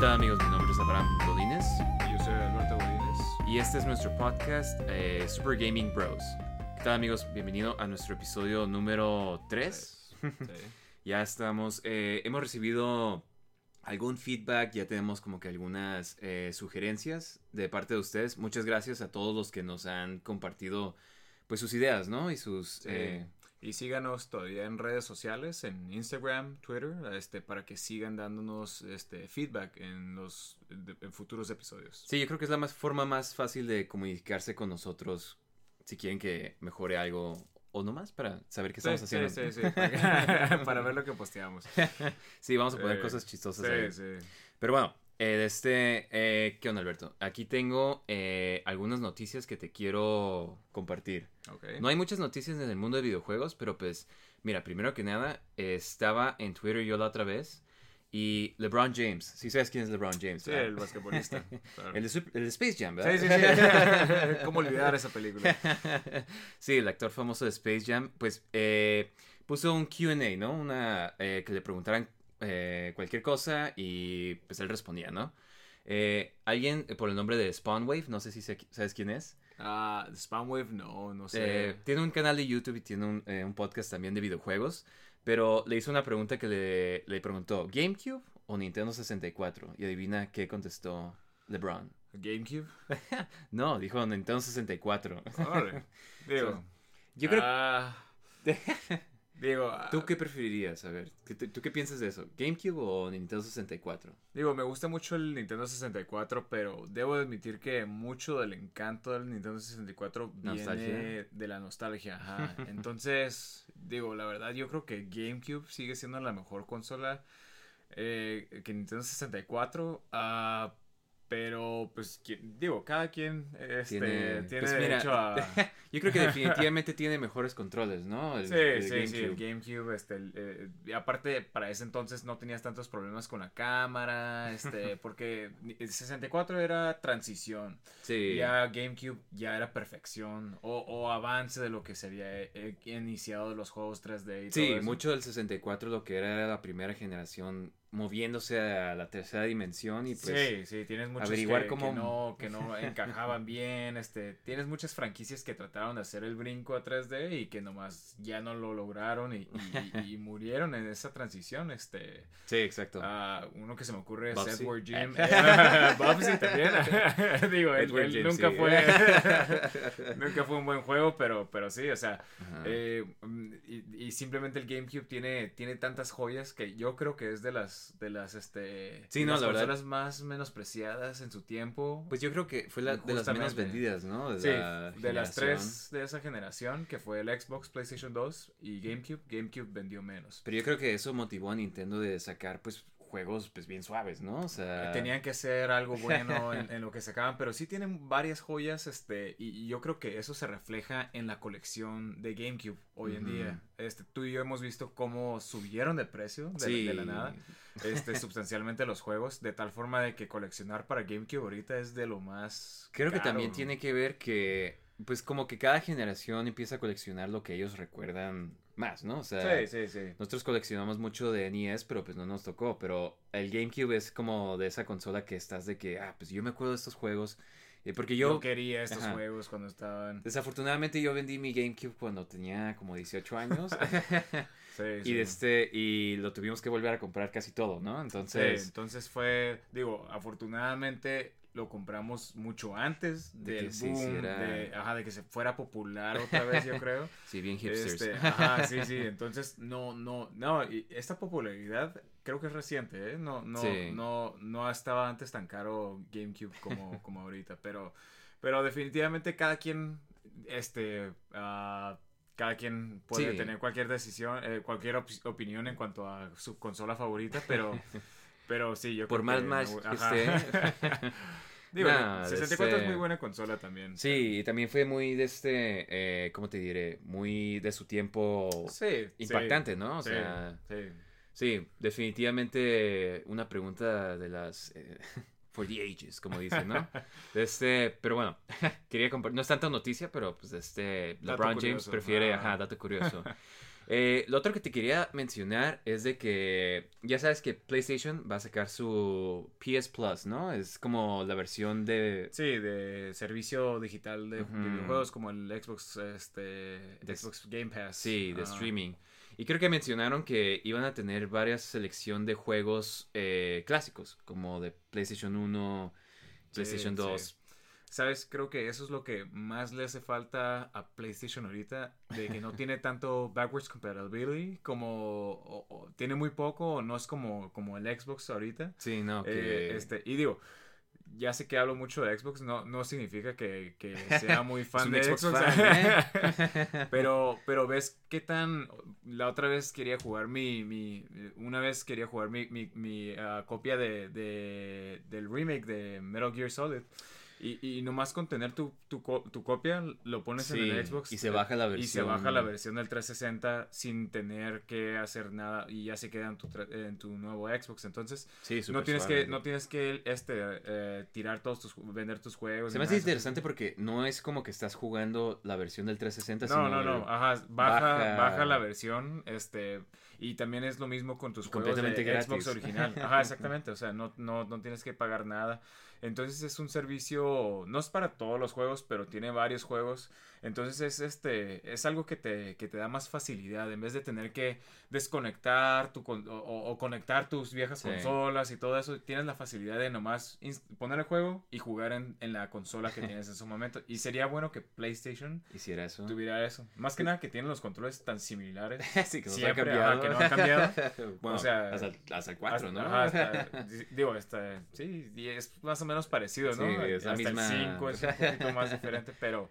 Tal amigos? Mi nombre es Abraham Godínez Yo soy Alberto Godínez. y este es nuestro podcast eh, Super Gaming Bros. ¿Qué tal amigos? Bienvenido a nuestro episodio número 3. Sí. Ya estamos, eh, hemos recibido algún feedback, ya tenemos como que algunas eh, sugerencias de parte de ustedes. Muchas gracias a todos los que nos han compartido pues sus ideas, ¿no? Y sus... Sí. Y síganos todavía en redes sociales, en Instagram, Twitter, este, para que sigan dándonos este feedback en los de- en futuros episodios. Sí, yo creo que es la más, forma más fácil de comunicarse con nosotros si quieren que mejore algo o no más para saber qué Sí, estamos sí, haciendo. sí, sí, para, para ver lo que posteamos. Sí, vamos a poner cosas chistosas ahí. Sí, sí. Pero bueno, de este, eh, ¿qué onda, Alberto? Aquí tengo eh, algunas noticias que te quiero compartir. No hay muchas noticias en el mundo de videojuegos, pero pues, mira, primero que nada, eh, estaba en Twitter yo la otra vez y LeBron James, sí sabes quién es LeBron James, Sí, ¿verdad? el basquetbolista. claro. El de, el de Space Jam, ¿verdad? Sí, sí, sí. ¿Cómo olvidar esa película? sí, el actor famoso de Space Jam, pues eh, puso un QA, ¿no? Una eh, que le preguntaran eh, cualquier cosa y pues él respondía, ¿no? Eh, alguien eh, por el nombre de Spawnwave, no sé si se- sabes quién es. Ah, Spamwave, no, no sé. Eh, tiene un canal de YouTube y tiene un, un podcast también de videojuegos, pero le hizo una pregunta que le, le preguntó, ¿GameCube o Nintendo 64? Y adivina qué contestó LeBron. GameCube. No, dijo Nintendo 64. Órale. Digo. Yo creo... ah, digo. ah, ¿Tú qué preferirías? A ver, ¿qué- ¿tú qué piensas de eso? ¿GameCube o Nintendo 64? Digo, me gusta mucho el Nintendo 64, pero debo admitir que mucho del encanto del Nintendo 64 viene de la nostalgia. Ajá. Entonces, digo, la verdad, yo creo que GameCube sigue siendo la mejor consola eh, que Nintendo 64. ah, pero, pues, digo, cada quien este, Tiene- tiene, pues, mira, derecho a... Yo creo que definitivamente tiene mejores controles, ¿no? El- Sí, el sí, sí, el GameCube. GameCube, este, el, eh, aparte para ese entonces no tenías tantos problemas con la cámara, este, porque el 64 era transición, Sí. ya GameCube ya era perfección, o, o avance de lo que se había eh, iniciado de los juegos 3D y Sí, todo eso. mucho del 64 lo que era, era la primera generación moviéndose a la tercera dimensión y pues... sí, sí, tienes muchos averiguar que, cómo- que no, que no encajaban bien, este, tienes muchas franquicias que trataron de hacer el brinco a 3D y que nomás ya no lo lograron y, y- murieron en esa transición, este, Sí, exacto. Ah, uno que se me ocurre es Bubsy. Edward Jim. Bubsy también. Digo, él, Edward él Jim, nunca sí. fue nunca fue un buen juego, pero, pero sí, o sea, eh, mm, y, y simplemente el GameCube tiene, tiene tantas joyas que yo creo que es de las de las este Sí, no, las la verdad. consolas más menospreciadas en su tiempo. Pues yo creo que fue la, de las menos vendidas, ¿no? De Sí, la de las tres de esa generación, que fue el Xbox, PlayStation 2 y GameCube, GameCube vendió menos. Pero yo creo que eso motivó a Nintendo de sacar pues juegos pues bien suaves, ¿no? O sea... Tenían que hacer algo bueno en, en lo que sacaban, pero sí tienen varias joyas, este, y, y yo creo que eso se refleja en la colección de GameCube hoy en día. Este, tú y yo hemos visto cómo subieron de precio de, Sí. de la nada, este, sustancialmente los juegos, de tal forma de que coleccionar para GameCube ahorita es de lo más. Creo que también tiene que ver que, pues como que cada generación empieza a coleccionar lo que ellos recuerdan más, ¿no? O sea, Sí, sí, sí. nosotros coleccionamos mucho de NES, pero pues no nos tocó. Pero el GameCube es como de esa consola que estás de que, ah, pues yo me acuerdo de estos juegos Eh, Porque yo, yo, quería estos Ajá. juegos cuando estaban. desafortunadamente yo vendí mi GameCube cuando tenía como 18 años. Sí, y, sí. de este, y lo tuvimos que volver a comprar casi todo, ¿no? Sí, Entonces, entonces fue, digo, afortunadamente lo compramos mucho antes De del que boom, hiciera- de, ajá, de que se fuera popular otra vez, yo creo. sí, bien hipsters. Este, ajá, sí, sí, entonces no, no, no, y esta popularidad creo que es reciente, ¿eh? No, no, Sí. no, no estaba antes tan caro GameCube como, como ahorita, pero, pero definitivamente cada quien, este, ah, cada quien puede Sí. tener cualquier decisión, eh, cualquier op- opinión en cuanto a su consola favorita, pero, pero sí, yo Por creo más que... mal que esté. Digo, Nah, 64 es este- muy buena consola también. Sí, y también fue muy de este, eh, ¿cómo te diré? Muy de su tiempo Sí, sí, impactante, ¿no? O sí, sea, sí. sí, definitivamente una pregunta de las... eh, for the ages, como dicen, ¿no? De este, pero bueno, quería compartir, no es tanta noticia, pero pues este, Dato LeBron James prefiere, Ah. ajá, dato curioso. Eh, lo otro que te quería mencionar es de que ya sabes que PlayStation va a sacar su PS Plus, ¿no? Es como la versión de... Sí, de servicio digital de videojuegos como el Xbox, este, De- Xbox Game Pass. Sí, de streaming. Y creo que mencionaron que iban a tener varias selección de juegos eh, clásicos, como de PlayStation 1, PlayStation sí. 2. Sabes, creo que eso es lo que más le hace falta a PlayStation ahorita, de que no tiene tanto backwards compatibility, como o- o tiene muy poco, o no es como, como el Xbox ahorita. Sí, no, que... Eh, este, y digo, ya sé que hablo mucho de Xbox, no, no significa que, que sea muy fan de Xbox Xbox. fan, ¿eh? pero, pero ves qué tan. La otra vez quería jugar mi. mi una vez quería jugar mi, mi, mi, ah, copia de, de- del remake de Metal Gear Solid. Y, y nomás con tener tu, tu, tu copia, lo pones en el Xbox. y se baja la Y se versión- baja la versión del 360 sin tener que hacer nada. Y ya se queda en tu, en tu nuevo Xbox. Entonces, Sí, no tienes suave. que no tienes que este eh, tirar todos tus vender tus juegos Se me hace interesante porque no es como que estás jugando la versión del 360, no sino no no ajá baja, baja- baja la versión este y también es lo mismo con tus juegos de Xbox original ajá exactamente o sea no no no tienes que pagar nada entonces es un servicio no es para todos los juegos pero tiene varios juegos entonces es este es algo que te, que te da más facilidad en vez de tener que desconectar tu o, o- conectar tus viejas Sí. consolas y todo eso tienes la facilidad de nomás poner el juego y jugar en, en la consola que tienes en su momento y sería bueno que PlayStation hiciera eso. tuviera eso. Más que nada que tienen los controles tan similares. sí, que Siempre, ajá, que no han cambiado. bueno, O sea, hasta, el- hasta el 4, Hasta- ¿no? ajá, hasta- di- digo, hasta, sí, y es más o menos parecido, ¿no? Sí, es la hasta misma- el 5 es un poquito más diferente, pero,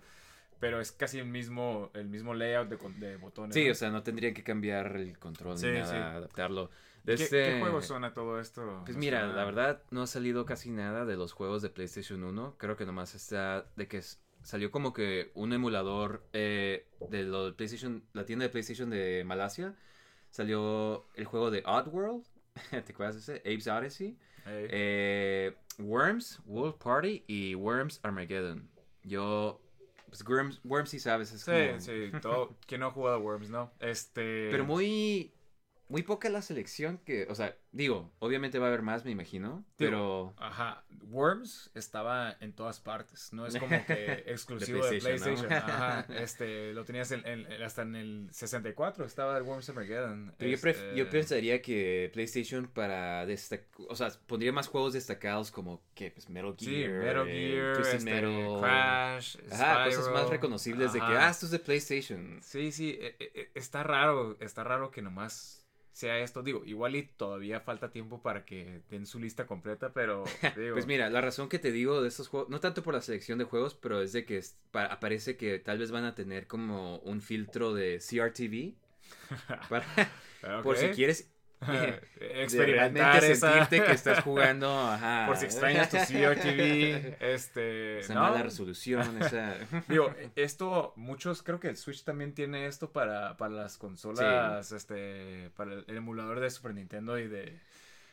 pero es casi el mismo, el mismo layout de, de botones. Sí, ¿no? o sea, no tendrían que cambiar el control Sí, ni nada, sí. adaptarlo. ¿Qué, Este- qué juegos suena todo esto? Pues No mira, suena- la verdad no ha salido casi nada de los juegos de PlayStation 1. Creo que nomás está de que salió como que un emulador eh, de lo de PlayStation, la tienda de PlayStation de Malasia. Salió el juego de Oddworld. ¿Te acuerdas de ese? Abe's Odyssey. Eh, Worms, World Party y Worms Armageddon. Yo, pues Worms, Worms sí sabes, es sí, como- sí, todo, ¿quién no ha jugado Worms, no? Este... Pero muy, muy poca la selección que, o sea, digo, obviamente va a haber más, me imagino, pero... Ajá, Worms estaba en todas partes, no es como que exclusivo de De PlayStation. Ajá, este, lo tenías en- en- hasta en el 64, estaba el Worms Armageddon. Pero yo, pref- este, yo pensaría que PlayStation para destacar, o sea, pondría más juegos destacados como que pues Metal Sí, Gear, Metal eh, Gear, Twisted este, Metal, Crash, ajá, cosas más Spyro, reconocibles de que ah, esto es de PlayStation. Sí, sí, e- e- e- está raro, está raro que nomás sea esto. Digo, igual y todavía falta tiempo para que den su lista completa, pero digo, Pues mira, la razón que te digo de estos juegos, no tanto por la selección de juegos, pero es de que es- aparece que tal vez van a tener como un filtro de CRTV para, por si quieres eh, de experimentar esa... sentirte que estás jugando, ajá. Por si extrañas tu CRTV, este... Esa ¿no? mala resolución, esa... Digo, esto, muchos, creo que el Switch también tiene esto para, para las consolas, este, para el, emulador de Super Nintendo y de...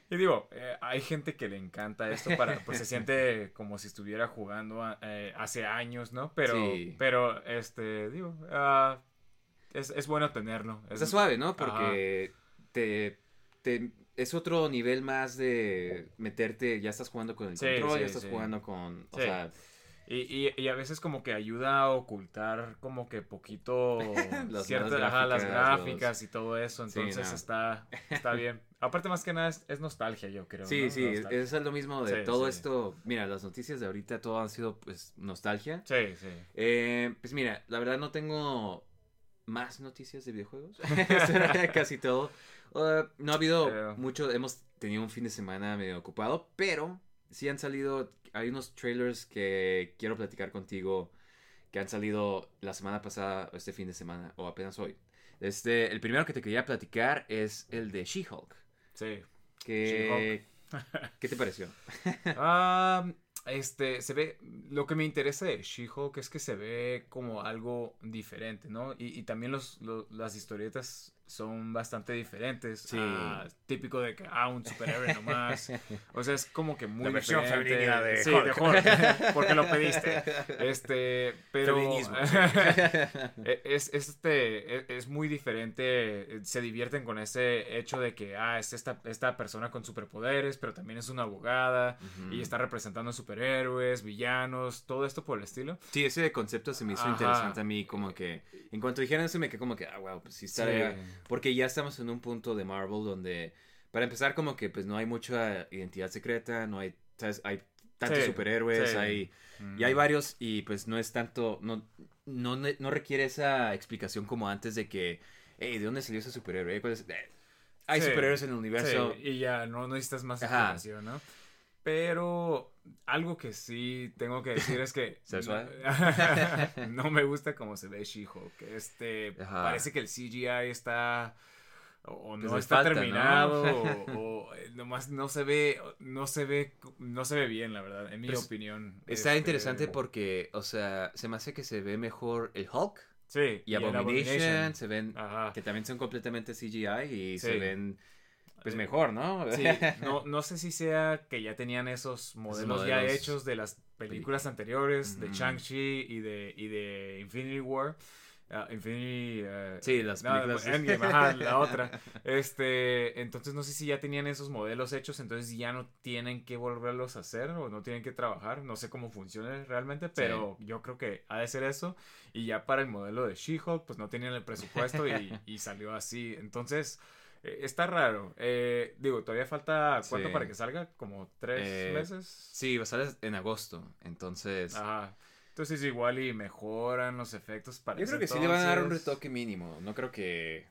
Y digo, eh, hay gente que le encanta esto para, pues se siente como si estuviera jugando a- eh, hace años, ¿no? Pero, Sí. pero, este, digo, ah, es, es bueno tenerlo. Es- Está suave, ¿no? Porque te, te- es otro nivel más de meterte, ya estás jugando con el Sí, control, sí, ya estás sí. jugando con, o sea, Y, y, y a veces como que ayuda a ocultar como que poquito Las ciertas ajá, las gráficas, gráficas y todo eso. Entonces no. está, está bien. Aparte más que nada es, es nostalgia, yo creo. Sí, ¿no? sí, Nostalgia. eso es lo mismo de todo esto. Mira, las noticias de ahorita todo han sido pues nostalgia. Sí, sí. Eh, pues mira, la verdad no tengo más noticias de videojuegos. Eso era casi todo. Uh, no ha habido Pero- mucho, hemos tenido un fin de semana medio ocupado, pero sí han salido, hay unos trailers que quiero platicar contigo que han salido la semana pasada, o este fin de semana, o apenas hoy. Este, el primero que te quería platicar es el de She-Hulk. Sí. Que, ¿Qué te pareció? Ah, este, se ve, lo que me interesa de She-Hulk es que se ve como algo diferente, ¿no? Y, y también los, lo- las historietas son bastante diferentes. Sí. a típico de que, ah, un superhéroe nomás. O sea, es como que muy La versión diferente. femenina de sí, Hulk. de Hulk, porque lo pediste. Este, pero... Feminismo. E- Es, este, e- es muy diferente, eh, se divierten con ese hecho de que, ah, es esta, esta persona con superpoderes, pero también es una abogada y está representando superhéroes, villanos, todo esto por el estilo. Sí, ese concepto se me hizo Ajá. interesante a mí, como que en cuanto dijeron eso me quedé como que, ah, wow, pues sí estaría, Sí. Porque ya estamos en un punto de Marvel donde, para empezar, como que pues no hay mucha identidad secreta, no hay, ¿sabes? Hay tantos Sí, superhéroes, sí. hay, y hay varios, y pues no es tanto, no, no, no requiere esa explicación como antes de que, hey, ¿de dónde salió ese superhéroe? ¿Cuál es? Eh, hay Sí, superhéroes en el universo. Y ya no, no necesitas más Ajá. información, ¿no? Pero algo que sí tengo que decir es que no, no me gusta cómo se ve She-Hulk. Este, Ajá. parece que el CGI está o no Pues está falta, ¿no? terminado o, o, eh, nomás no se ve no se ve no se ve bien, la verdad, en mi Pues, opinión. Está Este, interesante porque, o sea, se me hace que se ve mejor el Hulk sí, y el Abomination, se ven Ajá. que también son completamente CGI y se ven pues mejor, ¿no? Sí, no, no sé si sea que ya tenían esos modelos, ya hechos de las películas anteriores, de. Shang-Chi y de, y de Infinity War. ah, Infinity... eh, Sí, las no, películas. Endgame, ajá, la otra. Este, entonces no sé si ya tenían esos modelos hechos, entonces ya no tienen que volverlos a hacer o no tienen que trabajar. No sé cómo funciona realmente, pero yo creo que ha de ser eso. Y ya para el modelo de She-Hulk, pues no tenían el presupuesto y, y salió así. Entonces, está raro. Eh, digo, todavía falta cuánto Sí. para que salga, como tres Eh, meses. Sí, va a salir en agosto, entonces... Ajá. Entonces igual y mejoran los efectos para yo creo que sí le van a dar un retoque mínimo, no creo que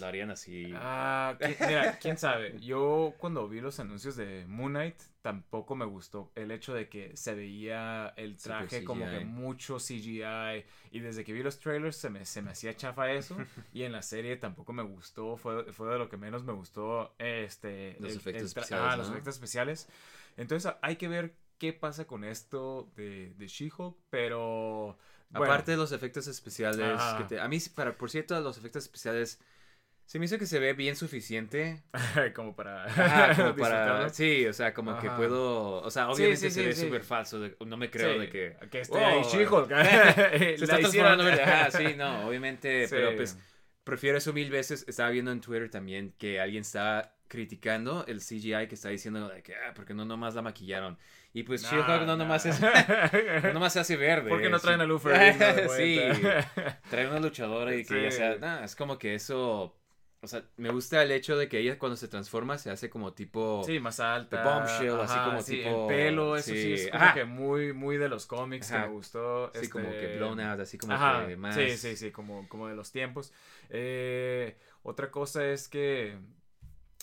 lo harían así. Ah, mira, quién sabe. Yo cuando vi los anuncios de Moon Knight tampoco me gustó el hecho de que se veía el traje como que mucho CGI y desde que vi los trailers se me, se me hacía chafa eso y en la serie tampoco me gustó, fue, fue de lo que menos me gustó este Los el- efectos el especiales, ah, los ¿no? efectos especiales. Entonces hay que ver qué pasa con esto de, de She-Hulk, pero bueno, Aparte de los efectos especiales, que te- a mí, para, por cierto, los efectos especiales, se me hizo que se ve bien suficiente. como para, como para... Sí, o sea, como que Ajá. puedo... O sea, Sí, obviamente sí, se sí, ve sí. súper falso, de- no me creo Sí, de que... que esté "Oh, ahí She-Hulk. se está transformando, sí, no, obviamente, Sí. pero pues prefiero eso mil veces. Estaba viendo en Twitter también que alguien estaba criticando el CGI que está diciendo de que, ah, porque no nomás la maquillaron. Y pues Nah, She-Hulk no nah. nomás es, no nomás se hace verde. ¿Por qué no sí. traen a Lou sí, vuelta? trae una luchadora y que ya Sí. sea, nah, es como que eso, o sea, me gusta el hecho de que ella cuando se transforma se hace como tipo... Sí, más alta. Bombshell, así como sí, tipo- El pelo, eso sí, sí, es como ajá. que muy, muy de los cómics que me gustó. Como este, que blown out, así como que más... Sí, sí, sí, como, como de los tiempos. Eh, otra cosa es que,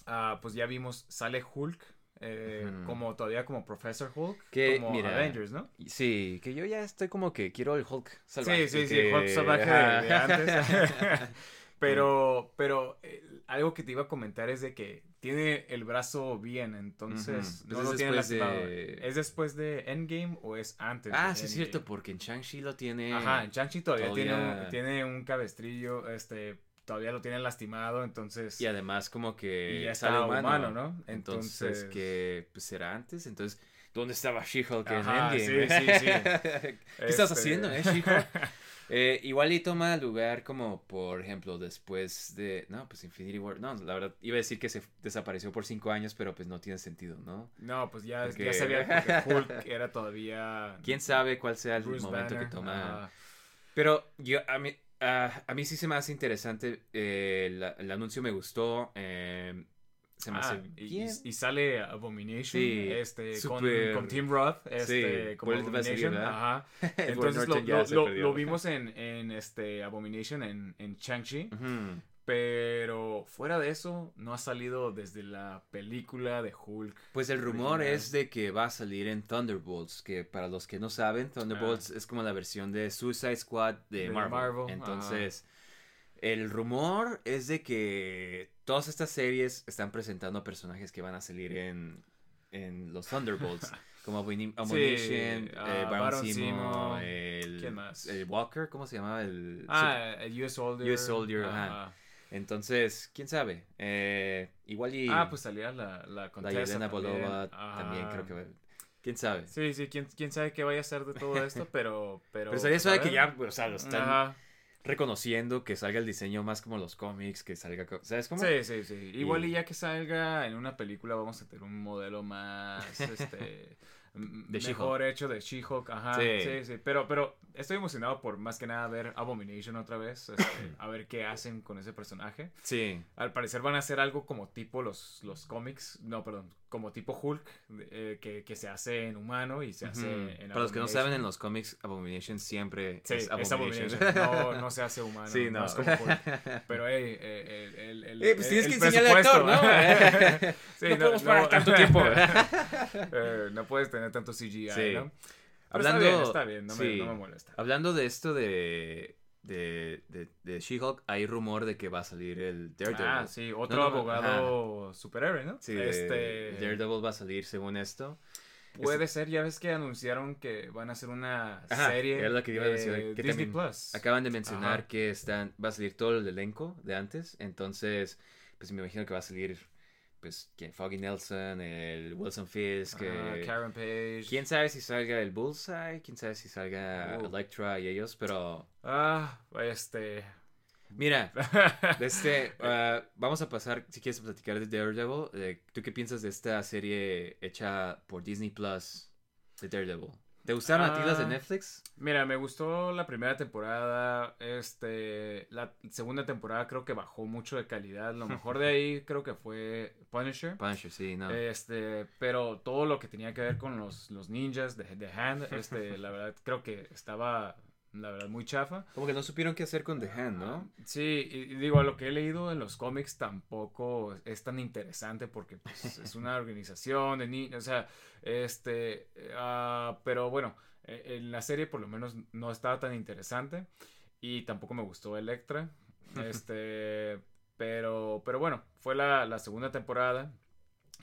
ah, pues ya vimos, sale Hulk, eh, como todavía como Professor Hulk, Que, como mira, Avengers, ¿no? Sí, que yo ya estoy como que quiero el Hulk salvaje. Sí, sí, sí, Hulk salvaje de, de antes. pero, pero eh, algo que te iba a comentar es de que tiene el brazo bien, entonces no Pues lo tiene de- lastimado. ¿Es después de Endgame o es antes? Ah, de sí es cierto, porque en Shang-Chi lo tiene... Ajá, en Shang-Chi todavía, Tiene, un, tiene un cabestrillo, este, todavía lo tiene lastimado, entonces... Y además como que Y ya sale humano, humano, ¿no? Entonces, Entonces- que pues será antes, entonces ¿dónde estaba She-Hulk en Endgame? sí, sí, sí. ¿Qué estás Este- haciendo, eh, She-Hulk? Eh, igual y toma lugar como, por ejemplo, después de... No, pues Infinity War... No, la verdad, iba a decir que se desapareció por cinco años, pero pues no tiene sentido, ¿no? No, pues ya, Porque- ya sabía que Hulk era todavía... ¿Quién sabe cuál sea el Bruce momento Banner, que toma... Pero yo, a mí, ah, a mí sí se me hace interesante. eh, la- el anuncio me gustó. eh, se me Ah, hace y, bien. y- y sale Abomination Sí, este, con, con Tim Roth este, Sí, como Abomination. Ajá. Entonces lo, lo- se lo- perdió. lo vimos en, en este Abomination en, en Shang-Chi. Pero fuera de eso, no ha salido desde la película de Hulk. Pues el rumor original. es de que va a salir en Thunderbolts, que para los que no saben, Thunderbolts es como la versión de Suicide Squad de, De Marvel. Marvel, Entonces, el rumor es de que todas estas series están presentando personajes que van a salir en, en los Thunderbolts. Como Abomin- Abomination, ah, eh, Baron Zemo, el, ¿quién más? el Walker, ¿cómo se llamaba? El, Ah, el US Soldier. US Soldier, ajá. Entonces, quién sabe. Eh, igual y Ah, pues salía la, la la Yelena también. Bolova también creo que quién sabe. Sí, sí, quién, quién sabe qué vaya a ser de todo esto, pero... Pero, Pero sería pues, suave que ya, o sea, lo están Ajá. Reconociendo, que salga el diseño más como los cómics, que salga, ¿sabes cómo? Sí, sí, sí. Igual Y- y ya que salga en una película vamos a tener un modelo más, este... De mejor hecho de She-Hulk, ajá. Sí. Sí. sí, Pero, pero estoy emocionado por más que nada ver Abomination otra vez, este, a ver qué hacen con ese personaje. Sí. Al parecer van a hacer algo como tipo los, los cómics, no, perdón, como tipo Hulk, eh, que, que se hace en humano y se hace Ujú. en Para los que no saben, en Abomination. los cómics, Abomination siempre Sí, es es Abomination. Abomination. No, no se hace humano. Sí, no. no. es como Hulk. Pero, hey, el, el, el, Eh, pues tienes el que enseñarle al actor, presupuesto. ¿no? Sí, No podemos parar tanto tiempo. Eh, no puedes tener tanto CGI, Sí. ¿no? Pero Hablando, está bien, está bien, no, sí. me, no me molesta. Hablando de esto de, de, de, de She-Hulk, hay rumor de que va a salir el Daredevil. Ah, sí, otro No, no, abogado superhéroe, ¿no? Sí, este, Daredevil va a salir según esto. Puede ser, ya ves que anunciaron que van a hacer una Ajá, serie era lo que iba a de mencionar, que Disney Plus. Acaban de mencionar Ajá. que están, va a salir todo el elenco de antes, entonces, pues me imagino que va a salir, pues. Foggy Nelson, el Wilson Fisk, eh, Karen Page. quién sabe si salga el Bullseye, quién sabe si salga Uh. Electra y ellos, pero Ah, este... mira, este, ah, vamos a pasar, si quieres platicar de Daredevil, eh, ¿tú qué piensas de esta serie hecha por Disney Plus de Daredevil? ¿Te gustaron a ti las de Ah. Netflix? Mira, me gustó la primera temporada, este, la segunda temporada creo que bajó mucho de calidad, lo mejor de ahí creo que fue Punisher, Punisher, sí, no. este, pero todo lo que tenía que ver con los, los ninjas de, de Hand, este, la verdad creo que estaba, la verdad, muy chafa. Como que no supieron qué hacer con The Hand, ¿no? Sí, y, y digo, a lo que he leído en los cómics tampoco es tan interesante porque pues, es una organización de niños, o sea, este, ah, pero bueno, eh, en la serie por lo menos no estaba tan interesante y tampoco me gustó Electra, este, pero, pero bueno, fue la, la segunda temporada.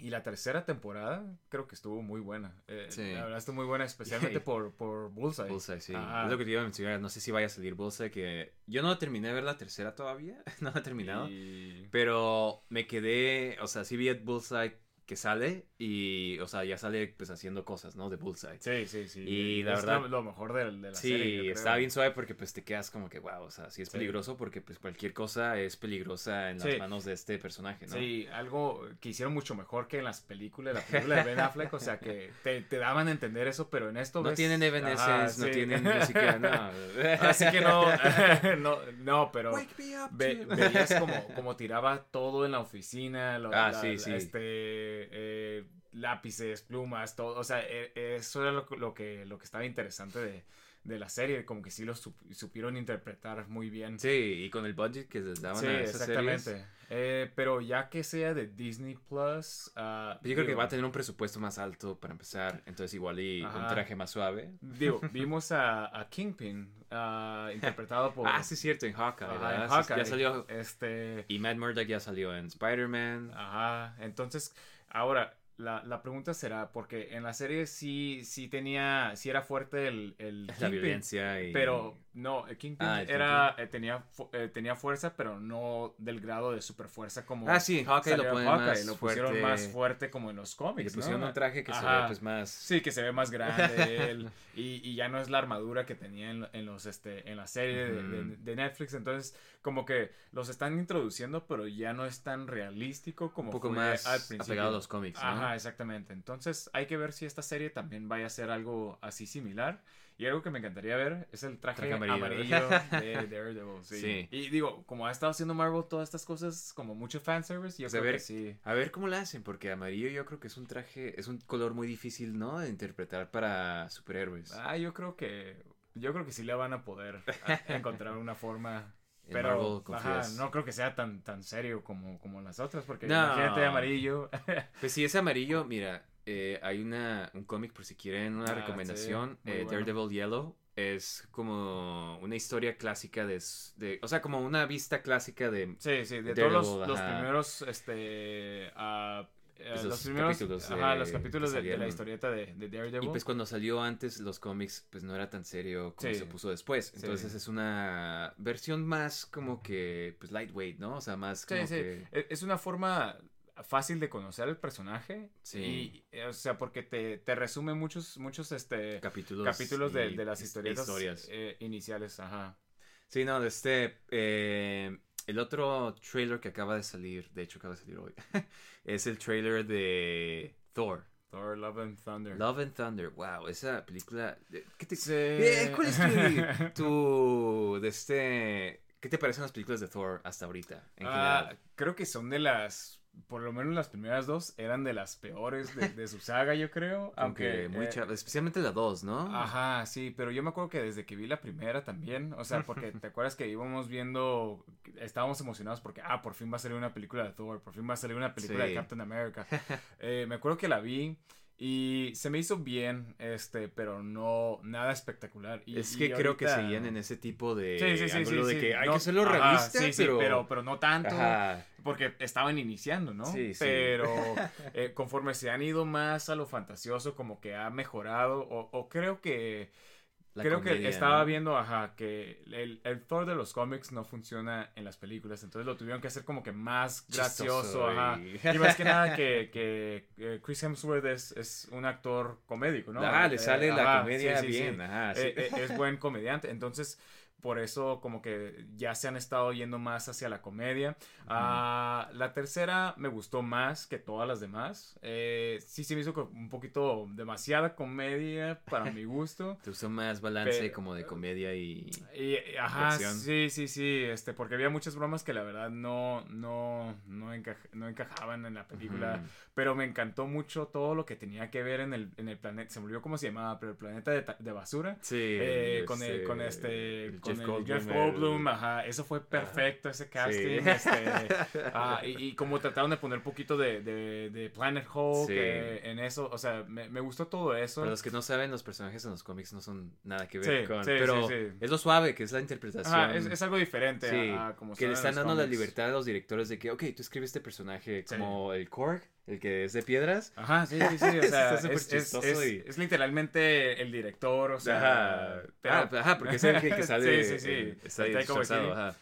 Y la tercera temporada creo que estuvo muy buena. Eh, Sí. La verdad estuvo muy buena, especialmente por, por Bullseye. Bullseye, sí. Es lo que te iba a mencionar. No sé si vaya a salir Bullseye, que yo no terminé de ver la tercera todavía. no la he terminado. Y- Pero me quedé, o sea, sí vi a Bullseye que sale y, o sea, ya sale pues haciendo cosas, ¿no? De Bullseye. Sí, sí, sí. Y la es verdad- Lo, mejor de, de la Sí, serie. creo. está bien suave porque pues te quedas como que, wow, o sea, sí es Sí. peligroso porque pues cualquier cosa es peligrosa en las Sí. manos de este personaje, ¿no? Sí, algo que hicieron mucho mejor que en las películas, la película de Ben Affleck, o sea que te, te daban a entender eso, pero en esto No ves- tienen Evanescence, no sí. tienen ni siquiera, no. Así que no, no, no, pero Wake me up, ve- veías como, como tiraba todo en la oficina, lo- Ah, la- sí, sí. este, eh, lápices, plumas, todo, o sea, e- eso era lo, que- lo que, lo que estaba interesante de, de la serie, como que sí lo sup- supieron interpretar muy bien. Sí, y con el budget que les daban Sí, a esas exactamente. series. Eh, pero ya que sea de Disney Plus, ah, Yo creo que va a tener un presupuesto más alto para empezar, entonces igual y un traje más suave. Digo, vimos a, a Kingpin ah, interpretado por. Ah, sí es cierto, en Hawkeye, Ajá, ¿verdad? en Sí, Hawkeye. Ya salió. Este. Y Matt Murdock ya salió en Spider-Man. Ajá. Entonces, ahora, la, la pregunta será, porque en la serie sí, sí tenía, sí era fuerte el, el la Kingpin, violencia y... Pero No, eh, Kingpin Ah, era, eh, tenía, fu- eh, tenía fuerza, pero no del grado de super fuerza como. Ah, sí, Hawkeye lo salió ponen Hawkeye, más lo pusieron fuerte. más fuerte como en los cómics. le pusieron ¿no? un traje que se ve pues más... Sí, que se ve más grande él, y, y ya no es la armadura que tenía en, en los este en la serie de- de, Ujú. de Netflix, entonces como que los están introduciendo, pero ya no es tan realístico como un poco fue más al principio. apegado a los cómics, ¿no? Ajá, exactamente. Entonces hay que ver si esta serie también vaya a ser algo así similar. Y algo que me encantaría ver es el traje, Traje amarillo. amarillo, de Daredevil. Sí. Sí. Y digo, como ha estado haciendo Marvel todas estas cosas, como mucho fanservice, yo Pues a creo ver, que sí. a ver cómo lo hacen, porque amarillo yo creo que es un traje, es un color muy difícil, ¿no? De interpretar para superhéroes. Ah, yo creo que yo creo que sí le van a poder a- encontrar una forma. Pero Marvel ajá, no creo que sea tan, tan serio como, como las otras, porque No. imagínate amarillo. Pues si es amarillo, mira, eh, hay una, un cómic por si quieren una Ah, recomendación, sí, eh, bueno. Daredevil Yellow. Es como una historia clásica de, o sea, como una vista clásica de Sí, sí, de Daredevil, todos los, los primeros, este, Pues los, los primeros, capítulos ajá, los capítulos de, de la historieta de, de Daredevil. Y pues cuando salió antes los cómics, pues no era tan serio como Sí. se puso después. Entonces Sí. es una versión más como que, pues lightweight, ¿no? O sea, más como sí. que... E- Es una forma fácil de conocer el personaje. Sí. Y, eh, o sea, porque te, te resume muchos, muchos, este, Capítulos, capítulos de, de las his- historietas historias. eh, iniciales, ajá. Sí, no, de este... eh, el otro trailer que acaba de salir, de hecho acaba de salir hoy, es el trailer de Thor. Thor, Love and Thunder. Love and Thunder, wow, esa película... ¿Qué te... Sí. Eh, ¿Cuál es tu, tu- de este... ¿Qué te parecen las películas de Thor hasta ahorita? En Ah, creo que son de las, por lo menos las primeras dos, eran de las peores de, de su saga, yo creo. Aunque Aunque muy eh, especialmente la 2, ¿no? Ajá, sí, pero yo me acuerdo que desde que vi la primera también, o sea, porque te acuerdas que íbamos viendo, estábamos emocionados porque, ah, por fin va a salir una película de Thor, por fin va a salir una película Sí. de Captain America. Eh, me acuerdo que la vi y se me hizo bien, este, pero no, nada espectacular. Y, es que y creo que ahorita- seguían en ese tipo de Sí, sí, sí, ángulo de que hay No, que hacerlo sí, pero... pero, pero no tanto. Ajá. Porque estaban iniciando, ¿no? Sí, sí. Pero eh, conforme se han ido más a lo fantasioso, como que ha mejorado. O, o creo que. La creo comedia, que estaba ¿no? viendo, ajá, que el, el Thor de los cómics no funciona en las películas. Entonces lo tuvieron que hacer como que más gracioso, ajá. y- más que nada que, que eh, Chris Hemsworth es, es un actor comédico, ¿no? Ah, le Eh, sale la ajá, comedia sí, sí, sí. bien, ajá. Eh, eh, es buen comediante. Entonces, por eso como que ya se han estado yendo más hacia la comedia. Ah, la tercera me gustó más que todas las demás. Eh, sí se me hizo un poquito demasiada comedia para mi gusto. Te usó más balance Pero- como de comedia y... Y, ajá, Acción. sí, sí, sí, este, porque había muchas bromas que la verdad no, no, no, encaj- no encajaban en la película, Ujú. pero me encantó mucho todo lo que tenía que ver en el, en el planeta, se me olvidó cómo se llamaba, pero el planeta de, de basura. Sí. Eh, con el, con este, el con Jeff el Goldblum, Jeff el- Goldblum, ajá, eso fue perfecto, ese casting, Sí. este, ah, y, y como trataron de poner un poquito de, de, de Planet Hulk Sí. eh, en eso, o sea, me, me gustó todo eso. Para los que no saben, los personajes en los cómics no son nada que ver Sí, con... pero es lo suave, que es la interpretación. Ajá, es, es algo diferente Sí, a, a como que le están dando la libertad a los directores de que, ok, tú escribes este personaje como el Korg, el que es de piedras. Ajá, sí, sí, sí, o sea, es, es- chistoso es- y- es literalmente el director, o sea, Ajá. pero- Ah, ajá, porque es el que, que sale. sí, sí, sí, eh, está disfrazado, Waititi. ajá.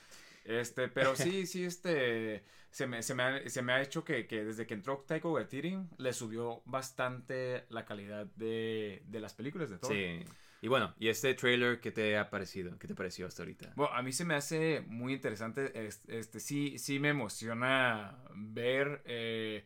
Este, pero sí, sí, este, se me, se me, ha, se me ha hecho que, que desde que entró Taika Waititi le subió bastante la calidad de, de las películas de Thor. Sí. Y bueno, ¿y este trailer qué te ha parecido? ¿Qué te pareció hasta ahorita? Bueno, a mí se me hace muy interesante, es- este, sí, sí me emociona ver eh,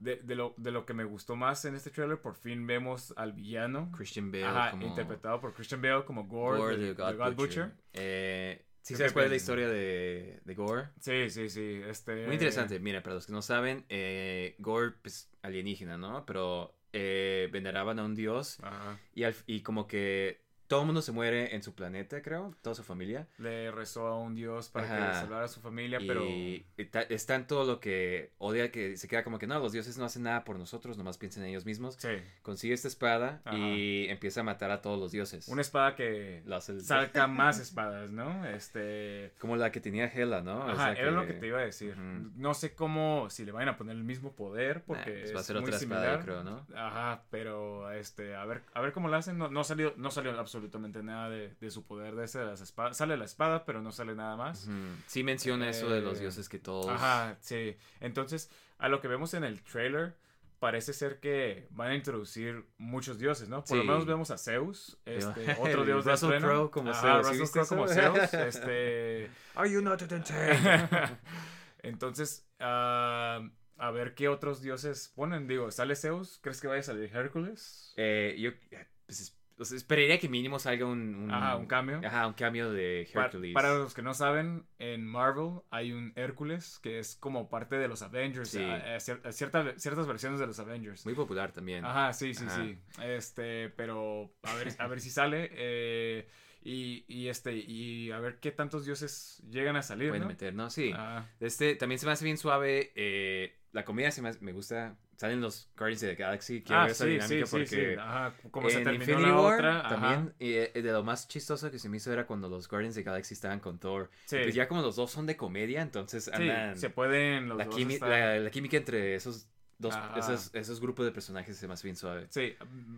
de, de lo, de lo que me gustó más en este trailer, por fin vemos al villano. Christian Bale Ajá, como interpretado por Christian Bale como Gore, Gore, de, the God, de God Butcher. Butcher. Eh, ¿Sí sabes cuál es la historia de, de Gore? Sí, sí, sí. Este, Muy interesante. Mira, para los que no saben, eh, Gore, pues, alienígena, ¿no? Pero eh, veneraban a un dios Ajá. y, al- y como que todo el mundo se muere en su planeta, creo, toda su familia. Le rezó a un dios para que Ajá. salvara a su familia, pero... Y ta- es tanto lo que odia que se queda como que no, los dioses no hacen nada por nosotros, nomás piensan en ellos mismos. Sí. Consigue esta espada Ajá. y empieza a matar a todos los dioses. Una espada que el- saca más espadas, ¿no? Este... Como la que tenía Hela, ¿no? Ajá, era lo que te iba a decir. No sé cómo, si le vayan a poner el mismo poder, porque pues va a es ser muy otra espada, similar. yo creo, ¿no? Ajá, pero este, a ver, a ver cómo lo hacen. No, no salió, no salió absolutamente absolutamente nada de, de su poder de ese de las espadas. Sale la espada, pero no sale nada más. Sí menciona eso de los Eh, dioses que todos... Ajá, sí. Entonces, a lo que vemos en el trailer, parece ser que van a introducir muchos dioses, ¿no? Por lo menos vemos a Zeus, este, otro dios del Russell. Crowe como Zeus, ¿sí Russell Crowe como? Zeus, este... Are you not Entonces, ah, a ver qué otros dioses ponen. Digo, ¿sale Zeus? ¿Crees que vaya a salir Hércules? Eh, yo eh, pues, es- o sea, esperaría que mínimo salga un, un... Ajá, un cambio. Ajá, un cambio de Hercules. Para, los que no saben, en Marvel hay un Hércules que es como parte de los Avengers. Sí. a- a cier- a cierta- ciertas versiones de los Avengers. Muy popular también. Ajá, sí, sí, Ajá. sí. Este, pero a ver, a ver si sale. eh, y, y este, y a ver qué tantos dioses llegan a salir, Pueden ¿no? meter, ¿no? Sí. Este también se me hace bien suave. eh, la comida se me, hace- me gusta. Salen los Guardians of the Galaxy. Quiero Ah, ver esa sí, dinámica sí, porque sí. Ajá, como se terminó Infinity la War otra. también. Y eh, de lo más chistoso que se me hizo era cuando los Guardians of the Galaxy estaban con Thor. Sí. Pues ya como los dos son de comedia, entonces Sí, andan. se pueden los la, dos quimi- estar- la, la química entre esos dos, esos, esos grupos de personajes se hace bien suave. Sí,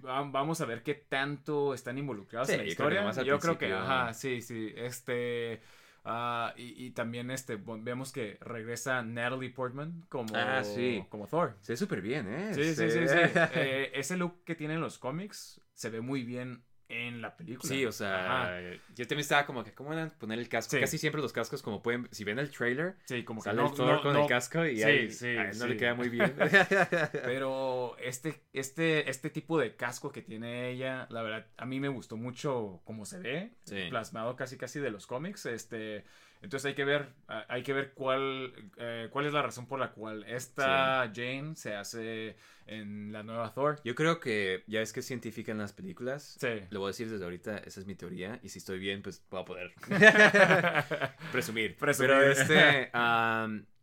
va- vamos a ver qué tanto están involucrados Sí, en la creo historia. Yo creo que, ajá, sí, sí. Este. Ah, y, y también este vemos que regresa Natalie Portman como, Ah, sí. como Thor. Se ve súper bien, ¿eh? Sí, sí, Se- sí, sí. Eh, ese look que tienen los cómics se ve muy bien en la película. Sí, o sea, Ajá. yo también estaba como que, ¿cómo van a poner el casco? Sí. Casi siempre los cascos, como pueden, si ven el trailer, Sí, como que sale no, el Thor no- con no- el casco y Sí, ahí, a él no le queda muy bien. Pero este, este, este tipo de casco que tiene ella, la verdad, a mí me gustó mucho cómo se ve, plasmado casi casi de los cómics. Este, entonces hay que ver, hay que ver cuál, eh, cuál es la razón por la cual esta Jane se hace en la nueva Thor. Yo creo que ya es que es científica en las películas. Sí. Lo voy a decir desde ahorita, esa es mi teoría. Y si estoy bien, pues voy a poder presumir. Presumir. Pero este,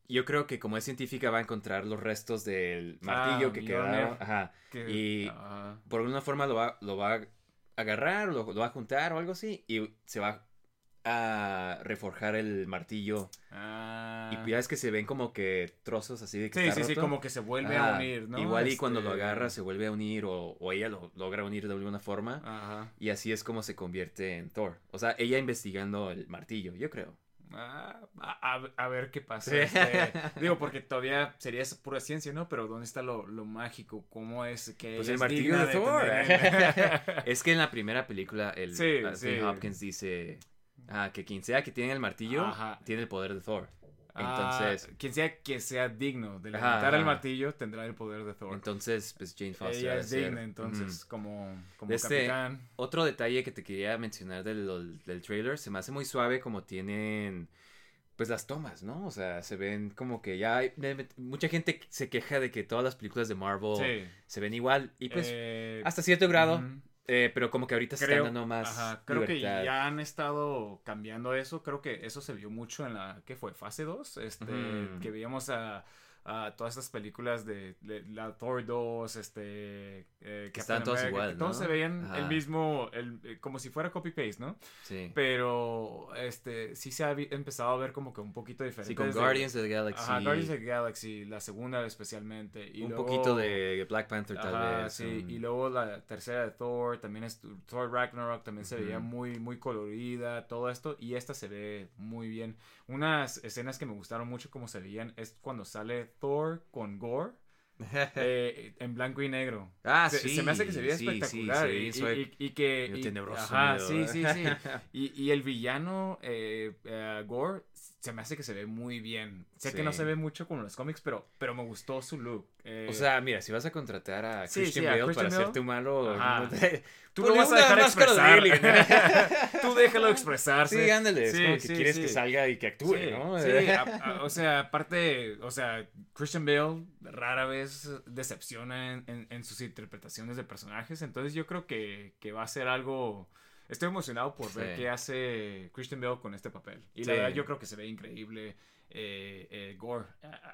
yo creo que como es científica va a encontrar los restos del martillo Ah, que quedaron. Ajá. Que- Y por alguna forma lo va, lo va a agarrar, lo, lo va a juntar o algo así. Y se va a reforjar el martillo. ah. Y ya es que se ven como que trozos así de que Sí, está sí, sí, como que se vuelve a unir, ¿no? Igual y cuando lo Este, agarra se vuelve a unir o, o ella lo logra unir de alguna forma. Ajá. Y así es como se convierte en Thor. O sea, ella investigando el martillo, yo creo. Ah, a, ver qué pasa. Sí. este, digo, porque todavía sería esa pura ciencia, ¿no? Pero ¿dónde está lo, lo mágico? ¿Cómo es que Pues el martillo de Thor. es que en la primera película el sí. Hopkins dice ah, que quien sea que tiene el martillo Ajá. tiene el poder de Thor. Ah, Entonces, quien sea que sea digno de Ajá, levantar el martillo tendrá el poder de Thor. entonces pues Jane Foster ella es ser- digna, entonces, como, como Este, capitán. Otro detalle que te quería mencionar del, del, trailer, se me hace muy suave como tienen pues las tomas, ¿no? O sea, se ven como que ya hay, mucha gente se queja de que todas las películas de Marvel Sí. se ven igual y pues Eh, hasta cierto grado. Eh, pero como que ahorita se están dando más ajá, creo que ya han estado cambiando eso. Creo que eso se vio mucho en la, ¿qué fue? Fase 2. Este, que veíamos a, a todas estas películas de, de la Thor 2, este... eh, Que todas America, igual, que Todos se veían Ajá. el mismo, el, eh, como si fuera copy-paste, ¿no? Sí. Pero, este, sí se ha empezado a ver como que un poquito diferente. Sí, con desde- Guardians of the Galaxy. Ajá, Guardians of the Galaxy, la segunda especialmente. Y un luego- poquito de Black Panther tal Ajá, vez. sí, y luego la tercera de Thor, también es Thor Ragnarok, también se veía muy, muy colorida, todo esto, y esta se ve muy bien. Unas escenas que me gustaron mucho como se veían es cuando sale Thor con Gore. eh, en blanco y negro. Ah, se, sí, se me hace que se veía sí, sí, espectacular. se ve y, que. y- tenebroso, ajá, sí, sí, sí. y el villano, eh, eh, Gore, se me hace que se ve muy bien. Sé que no se ve mucho como en los cómics, pero, pero me gustó su look. Eh, O sea, mira, si vas a contratar a Sí, Christian sí, a Bale Christian para Bale. hacerte Ajá. no te- Tú Ponle lo vas a dejar de expresar. alien. Tú déjalo expresarse. Sí, ándale, es como que quieres que salga y que actúe, ¿no? sí, a- a- o sea, aparte, o sea, Christian Bale rara vez decepciona en, en- en sus interpretaciones de personajes, entonces yo creo que, que va a ser algo... Estoy emocionado por ver qué hace Christian Bale con este papel. Y Sí. la verdad yo creo que se ve increíble. Eh, eh, Gore,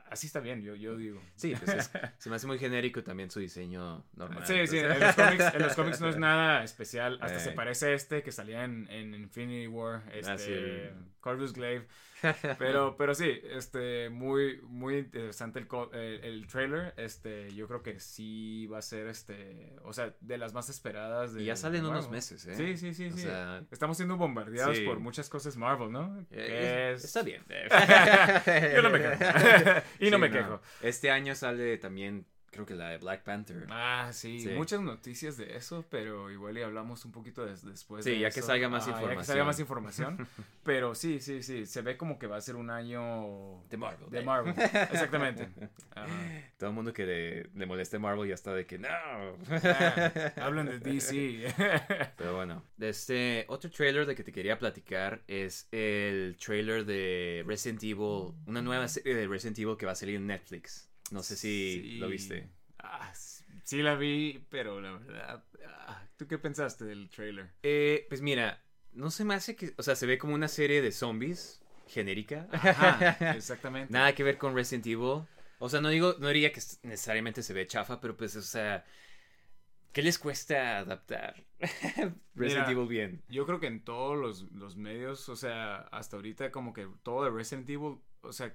así está bien, yo, yo digo. Sí, pues es- se me hace muy genérico también su diseño normal. Sí, sí, en los, cómics, en los cómics no es nada especial. Hasta Eh. se parece a este que salía en, en Infinity War. Este, Ah, sí, el- Corvus Glaive. Pero, pero sí, este, muy, muy interesante el, el, el trailer. Este, yo creo que sí va a ser, este, o sea, de las más esperadas. De, Y ya salen unos meses, ¿eh? Sí, sí, sí, O sí. sea- Estamos siendo bombardeados Sí. por muchas cosas Marvel, ¿no? Eh, es- Está bien. Yo no me quejo. y no Sí, me quejo. Este año sale también, creo que la de Black Panther. Ah, sí, Sí. muchas noticias de eso, pero igual y hablamos un poquito des- después Sí, de ya que eso. salga más Ajá, Ya que información. salga más información. pero sí, sí, sí, se ve como que va a ser un año De Marvel. de Marvel. Exactamente. Todo el mundo que le, le moleste Marvel ya está de que no. Ah, hablan de DC. Pero bueno, este otro trailer de que te quería platicar es el trailer de Resident Evil, una nueva serie de Resident Evil que va a salir en Netflix. No sé si Sí. lo viste. Ah, sí la vi, pero la verdad... ah, ¿Tú qué pensaste del trailer? Eh, pues mira, no se me hace que, o sea, se ve como una serie de zombies genérica. Ajá, exactamente. Nada que ver con Resident Evil. O sea, no digo, no diría que necesariamente se ve chafa, pero pues, o sea, ¿qué les cuesta adaptar Resident Mira, Evil bien? Yo creo que en todos los, los medios, o sea, hasta ahorita como que todo de Resident Evil, o sea,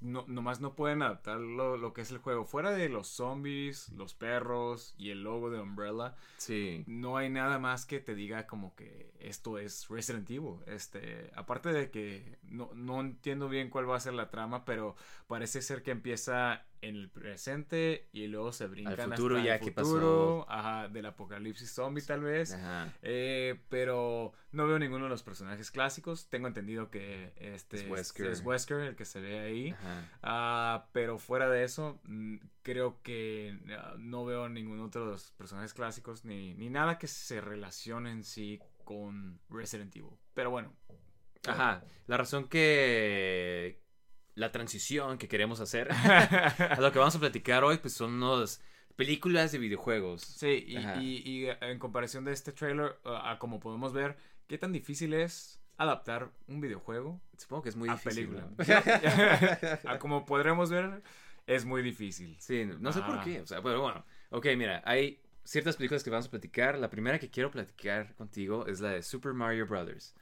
no, nomás no pueden adaptar lo, lo que es el juego. Fuera de los zombies, los perros y el logo de Umbrella, Sí. no hay nada más que te diga como que esto es Resident Evil. Este, aparte de que no, no entiendo bien cuál va a ser la trama, pero parece ser que empieza en el presente y luego se brincan futuro hasta ya el que futuro, ajá, del apocalipsis zombie tal vez. Ajá. Eh, pero no veo ninguno de los personajes clásicos. Tengo entendido que este Es Wesker. es Wesker el que se ve ahí. Ah, pero fuera de eso, mm, creo que ah, no veo ningún otro de los personajes clásicos ni, ni nada que se relacione en sí con Resident Evil. Pero bueno. Ajá. La razón que la transición que queremos hacer a lo que vamos a platicar hoy, pues son unas películas de videojuegos. Sí, y, Ajá. y- y, eh, en comparación de este trailer, ah, a como podemos ver, ¿qué tan difícil es adaptar un videojuego Supongo que es muy a difícil. película? ¿no? a como podremos ver, es muy difícil. Sí, no sé por Ajá. qué. O sea, pero bueno. Ok, mira, hay ciertas películas que vamos a platicar. La primera que quiero platicar contigo es la de Super Mario Brothers.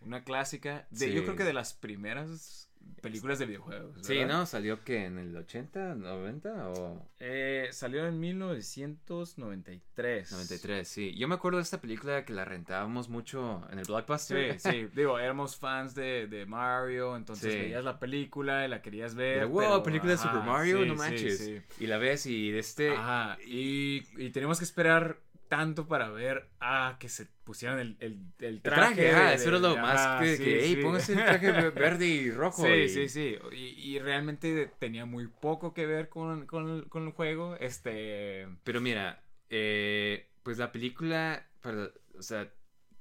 Una clásica, de, Sí. yo creo que de las primeras películas de videojuegos. Sí. ¿no? ¿Salió que en el 80, 90 o Eh, salió en 1993. 93? Sí. Yo me acuerdo de esta película que la rentábamos mucho en el Blockbuster. Sí, sí, digo, éramos fans de, de Mario, entonces Sí. veías la película y la querías ver. Wow, pero, película de Super Mario, sí, no manches. Y la ves y de este... Ajá, y, y teníamos que esperar tanto para ver a que se pusieran el, el, el El traje. ah, eso era lo más que, sí, que hey, sí. póngase el traje ve- verde y rojo. Sí, y- sí, sí. Y, y realmente tenía muy poco que ver con, con, el- con el juego. Este. Pero mira, eh, pues la película, para- o sea,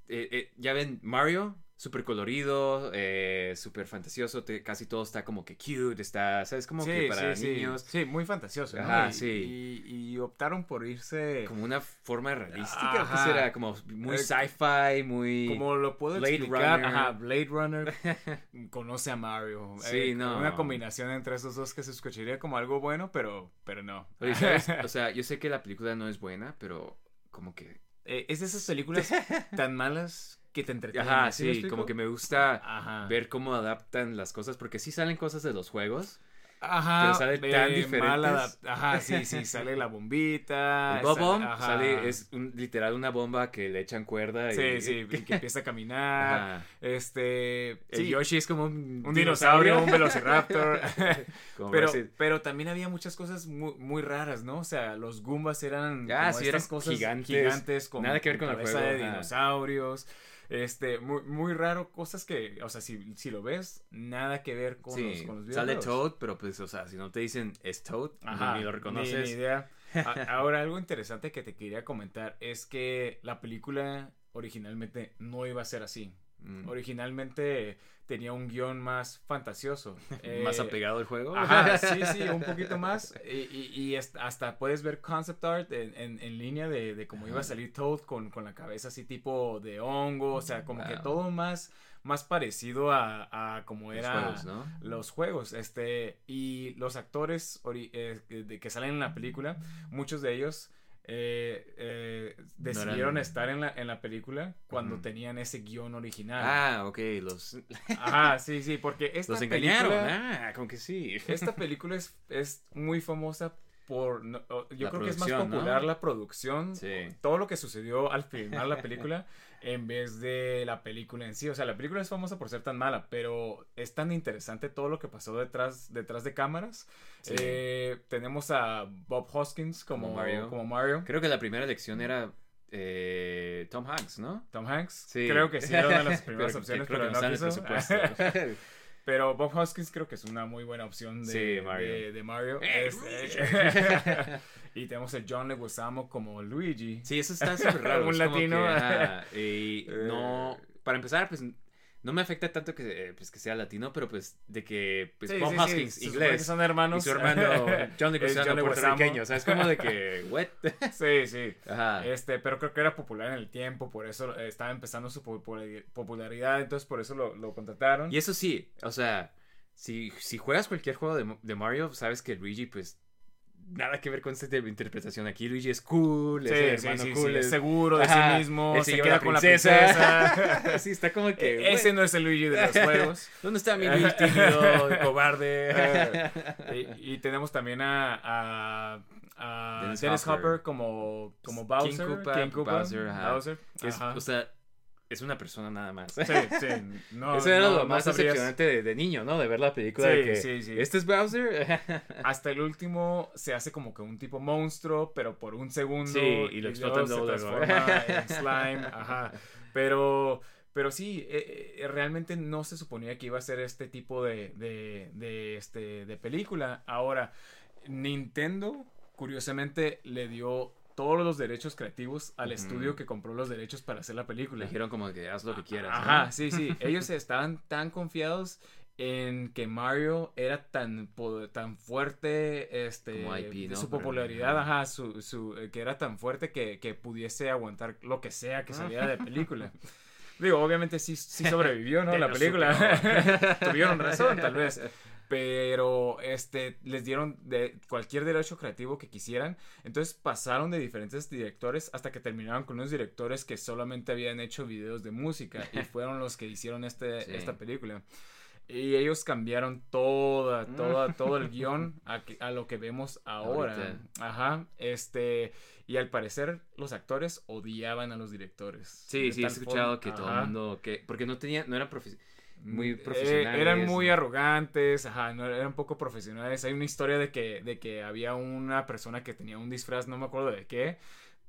eh, eh, ya ven, Mario, súper colorido, eh, súper fantasioso, te- casi todo está como que cute, está, ¿sabes? Como que para sí, niños, Sí, muy fantasioso. ¿no? Ajá, y, sí. Y, y optaron por irse. como una forma realística, ¿o qué Ajá. será? Como muy Eh, sci-fi, muy... Como lo puedo Blade explicar, Runner. ajá, Blade Runner conoce a Mario. Sí, Eh, no. Una combinación entre esos dos que se escucharía como algo bueno, pero, pero no. Oye, ¿sabes? O sea, yo sé que la película no es buena, pero como que... Eh, es de esas películas tan malas que te entretienen. Ajá, sí, como que me gusta Ajá. ver cómo adaptan las cosas, porque sí salen cosas de los juegos. Ajá, pero salen tan diferentes. Ajá, sí, sí, sale la bombita. El Bomb sale- ajá. sale, es un- literal una bomba que le echan cuerda. Y, sí, y que empieza a caminar. Ajá. Este. El sí, Yoshi es como un, un dinosaurio, un velociraptor. Pero, también había muchas cosas muy, muy raras, ¿no? O sea, los Goombas eran Ah, como sí, estas eran cosas gigantes. gigantes, con, Nada que ver con el cabeza juego, de ajá. dinosaurios. Este, muy, muy raro, cosas que, o sea, si, si lo ves, nada que ver con, los, con los sale videojuegos. Toad, pero pues, o sea, si no te dicen es Toad, Ajá, ni lo reconoces. Ni, ni idea. Ahora, algo interesante que te quería comentar es que la película originalmente no iba a ser así. Mm. Originalmente tenía un guion más fantasioso. Más Eh, apegado al juego. Ajá, sí, sí, un poquito más. Y, y- y est- hasta puedes ver concept art en, en- en línea de, de cómo iba a salir Toad con, con la cabeza así tipo de hongo. O sea, como que todo más, más parecido a, a como Los era juegos, ¿no? los juegos. Este, y los actores ori- eh, que salen en la película, muchos de ellos eh, eh, decidieron estar en la, en la película cuando tenían ese guion original. Ah, ok, los, Ajá, sí, sí, porque esta los engañaron. película- Ah, como que sí. esta película es, es muy famosa por... no, yo La creo que es más popular la producción. Sí. Todo lo que sucedió al filmar la película en vez de la película en sí. O sea, la película es famosa por ser tan mala, pero es tan interesante todo lo que pasó detrás, detrás de cámaras. Sí. Eh, tenemos a Bob Hoskins como, Como Mario. como Mario. Creo que la primera elección era eh, Tom Hanks, ¿no? Tom Hanks. Sí. Creo que sí, era una de las primeras opciones, creo pero que no quiso. presupuesto. Pero Bob Hoskins creo que es una muy buena opción de, Sí, Mario. de, de Mario. ¡Eh, Este- y tenemos a John Leguizamo como Luigi. Sí, eso está súper raro. Un es latino. que, ajá, y Eh. no, para empezar, pues no me afecta tanto que, eh, pues, que sea latino, pero pues de que pues, Sí, Bob sí, sí, Hoskins, supone inglés, son hermanos. y su hermano John Leguizamo, puertorriqueño. O sea, es como de que, what? Sí, sí. Ajá. Este, pero creo que era popular en el tiempo, por eso eh, estaba empezando su popul- popularidad, entonces por eso lo, lo contrataron. Y eso sí, o sea, si, si juegas cualquier juego de, de Mario, sabes que Luigi, pues, nada que ver con esta interpretación. Aquí Luigi es cool, es Sí, cool, es seguro de Ajá, sí mismo, se queda la con la princesa. sí, está como que... E- Ese no es el Luigi de los juegos. ¿Dónde está mi Luigi tímido, cobarde? Eh, y, y tenemos también a, a, a Dennis Dennis, Hopper. Hopper, como, como King Bowser. Koopa, King Koopa, Bowser. Bowser, es- o sea, es una persona nada más. Sí, sí. No, Eso era no- lo no más decepcionante de, de niño, ¿no? De ver la película Sí, de que... sí, sí. ¿Este es Bowser? Hasta el último se hace como que un tipo monstruo, pero por un segundo. Sí, y lo explotan se transforma en slime. Ajá. Pero, pero sí, eh, eh, realmente no se suponía que iba a ser este tipo de, de, de, este, de película. Ahora, Nintendo, curiosamente, le dio todos los derechos creativos al Ujú. estudio que compró los derechos para hacer la Le película. dijeron como que haz lo que quieras. ¿no? Ajá, sí, sí. Ellos estaban tan confiados en que Mario era tan, tan fuerte, este, Como IP, ¿no? su Pero, popularidad, ajá. ajá, su, su, eh, que era tan fuerte que, que pudiese aguantar lo que sea que saliera de película. Digo, obviamente sí, sí sobrevivió, ¿no? La película. Tuvieron razón, tal vez. Pero este les dieron de cualquier derecho creativo que quisieran. Entonces pasaron de diferentes directores hasta que terminaron con unos directores que solamente habían hecho videos de música y fueron los que hicieron este, Sí. esta película. Y ellos cambiaron toda, Mm. toda, todo el guion a, lo que vemos ahora. Ahorita. Ajá. Este. Y al parecer, los actores odiaban a los directores. Sí, sí, he escuchado forma- que todo el mundo... que Porque no tenía... No eran muy Eh, profesionales. eran muy arrogantes, ajá, no, eran poco profesionales. Hay una historia de que, de que había una persona que tenía un disfraz, no me acuerdo de qué,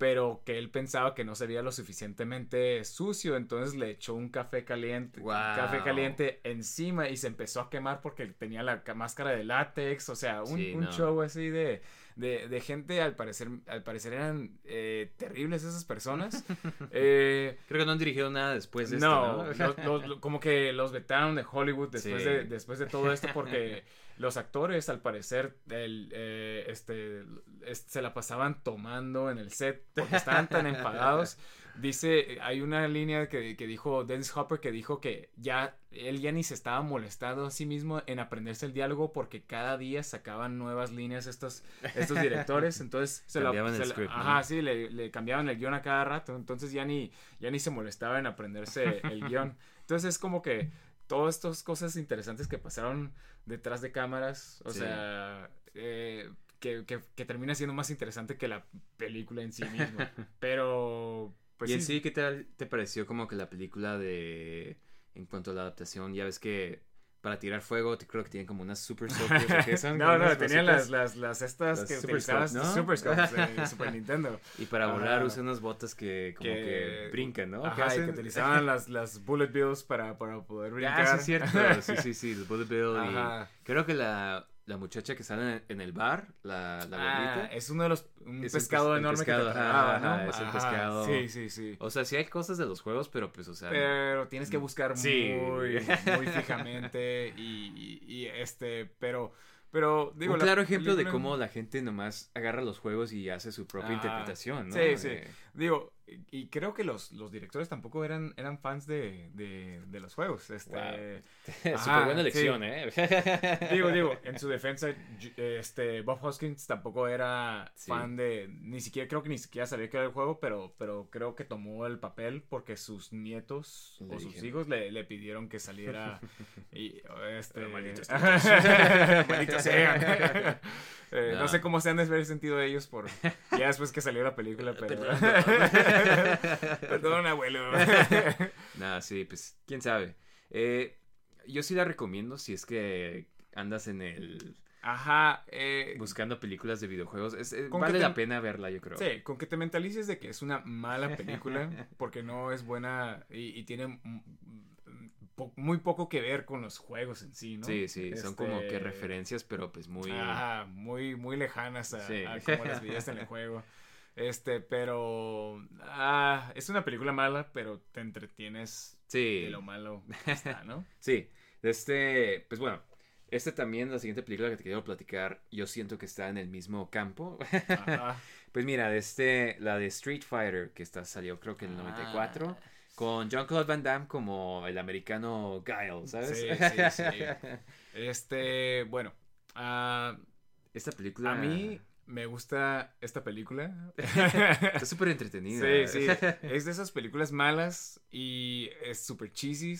pero que él pensaba que no se veía lo suficientemente sucio, entonces le echó un café caliente, café caliente encima y se empezó a quemar porque tenía la ca- máscara de látex, o sea, un, Sí, un no. show así de, de, de gente, al parecer, al parecer eran eh, terribles esas personas. Eh, Creo que no han dirigido nada después de no, esto, ¿no? los- los- lo- como que los vetaron de Hollywood después, Sí. de, después de todo esto porque los actores al parecer el, eh, este, es- se la pasaban tomando en el set porque estaban tan enfadados. Dice, hay una línea que, que dijo Dennis Hopper que dijo que ya él ya ni se estaba molestando a sí mismo en aprenderse el diálogo porque cada día sacaban nuevas líneas estos, estos directores, entonces se la- Cambiaban el se la- script, ¿no? ajá, sí, le, le cambiaban el guion a cada rato, entonces ya ni, ya ni se molestaba en aprenderse el guion. Entonces es como que todas estas cosas interesantes que pasaron detrás de cámaras, o Sí. sea, eh, que, que, que termina siendo más interesante que la película en sí misma. Pero, pues y en sí, sí, ¿qué tal te pareció como que la película de... En cuanto a la adaptación, ya ves que para tirar fuego te creo que tienen como unas super soakers, ¿o qué son? No, no, tenían las, las, las estas Las que Super utilizabas, Scopes, ¿no? Super Scopes de Super Nintendo. Y para Ajá. volar usan unas botas que como que, Que- brincan, ¿no? ¿Qué Ajá, y que utilizaban las, las bullet bills para, para poder brincar. Ah, sí, es cierto. Sí, sí, sí, el Bullet Bill. y creo que la, la muchacha que sale en- el bar, la, la Ah, gordita. es uno de los. Un Es pescado pes- el enorme pescado, que te ajá, tragaba, ajá, ¿no? es el Ajá, pescado. Sí, sí, sí. O sea, sí hay cosas de los juegos, pero pues, o sea... Pero tienes que buscar Sí. muy, muy fijamente y, y- y, este, pero, pero digo. un la claro ejemplo de cómo la gente nomás agarra los juegos y hace su propia Ah, interpretación, ¿no? sí, sí. Eh, Digo, y creo que los, los directores tampoco eran, eran fans de, de, de los juegos. Este, Súper Ajá, buena sí. lección, ¿eh? Digo, digo, en su defensa, este, Bob Hoskins tampoco era Sí. fan de, ni siquiera, creo que ni siquiera sabía que era el juego, pero, pero creo que tomó el papel porque sus nietos Le o sus dijeron. hijos le, le pidieron que saliera y, este, Malditos malditos sean. Eh, no. No. sé cómo se han de haber sentido ellos por, ya después que salió la película, pero... Perdón, abuelo. Nada, sí, pues quién sabe. Eh, yo sí la recomiendo si es que andas en el Ajá, eh, buscando películas de videojuegos. Es- eh, ¿Con vale te- la pena verla, yo creo. Sí, con que te mentalices de que es una mala película, porque no es buena y, y tiene po- muy poco que ver con los juegos en sí, ¿no? Sí, sí, son como que Este, referencias, pero pues muy... Ajá, muy, muy lejanas a, Sí. a como las en el juego. Este, pero ah, es una película mala, pero te entretienes Sí, de lo malo que está, ¿no? sí. Este, pues bueno, este también, la siguiente película que te quiero platicar, yo siento que está en el mismo campo. Ajá. Pues mira, de este, la de Street Fighter, que está, salió creo que en el 94, Ah. con Jean-Claude Van Damme como el americano Guile, ¿sabes? Sí, sí, sí. Este, bueno, ah, Esta película... a mí me gusta esta película. Está súper entretenida. Sí, sí. Es de esas películas malas y es súper cheesy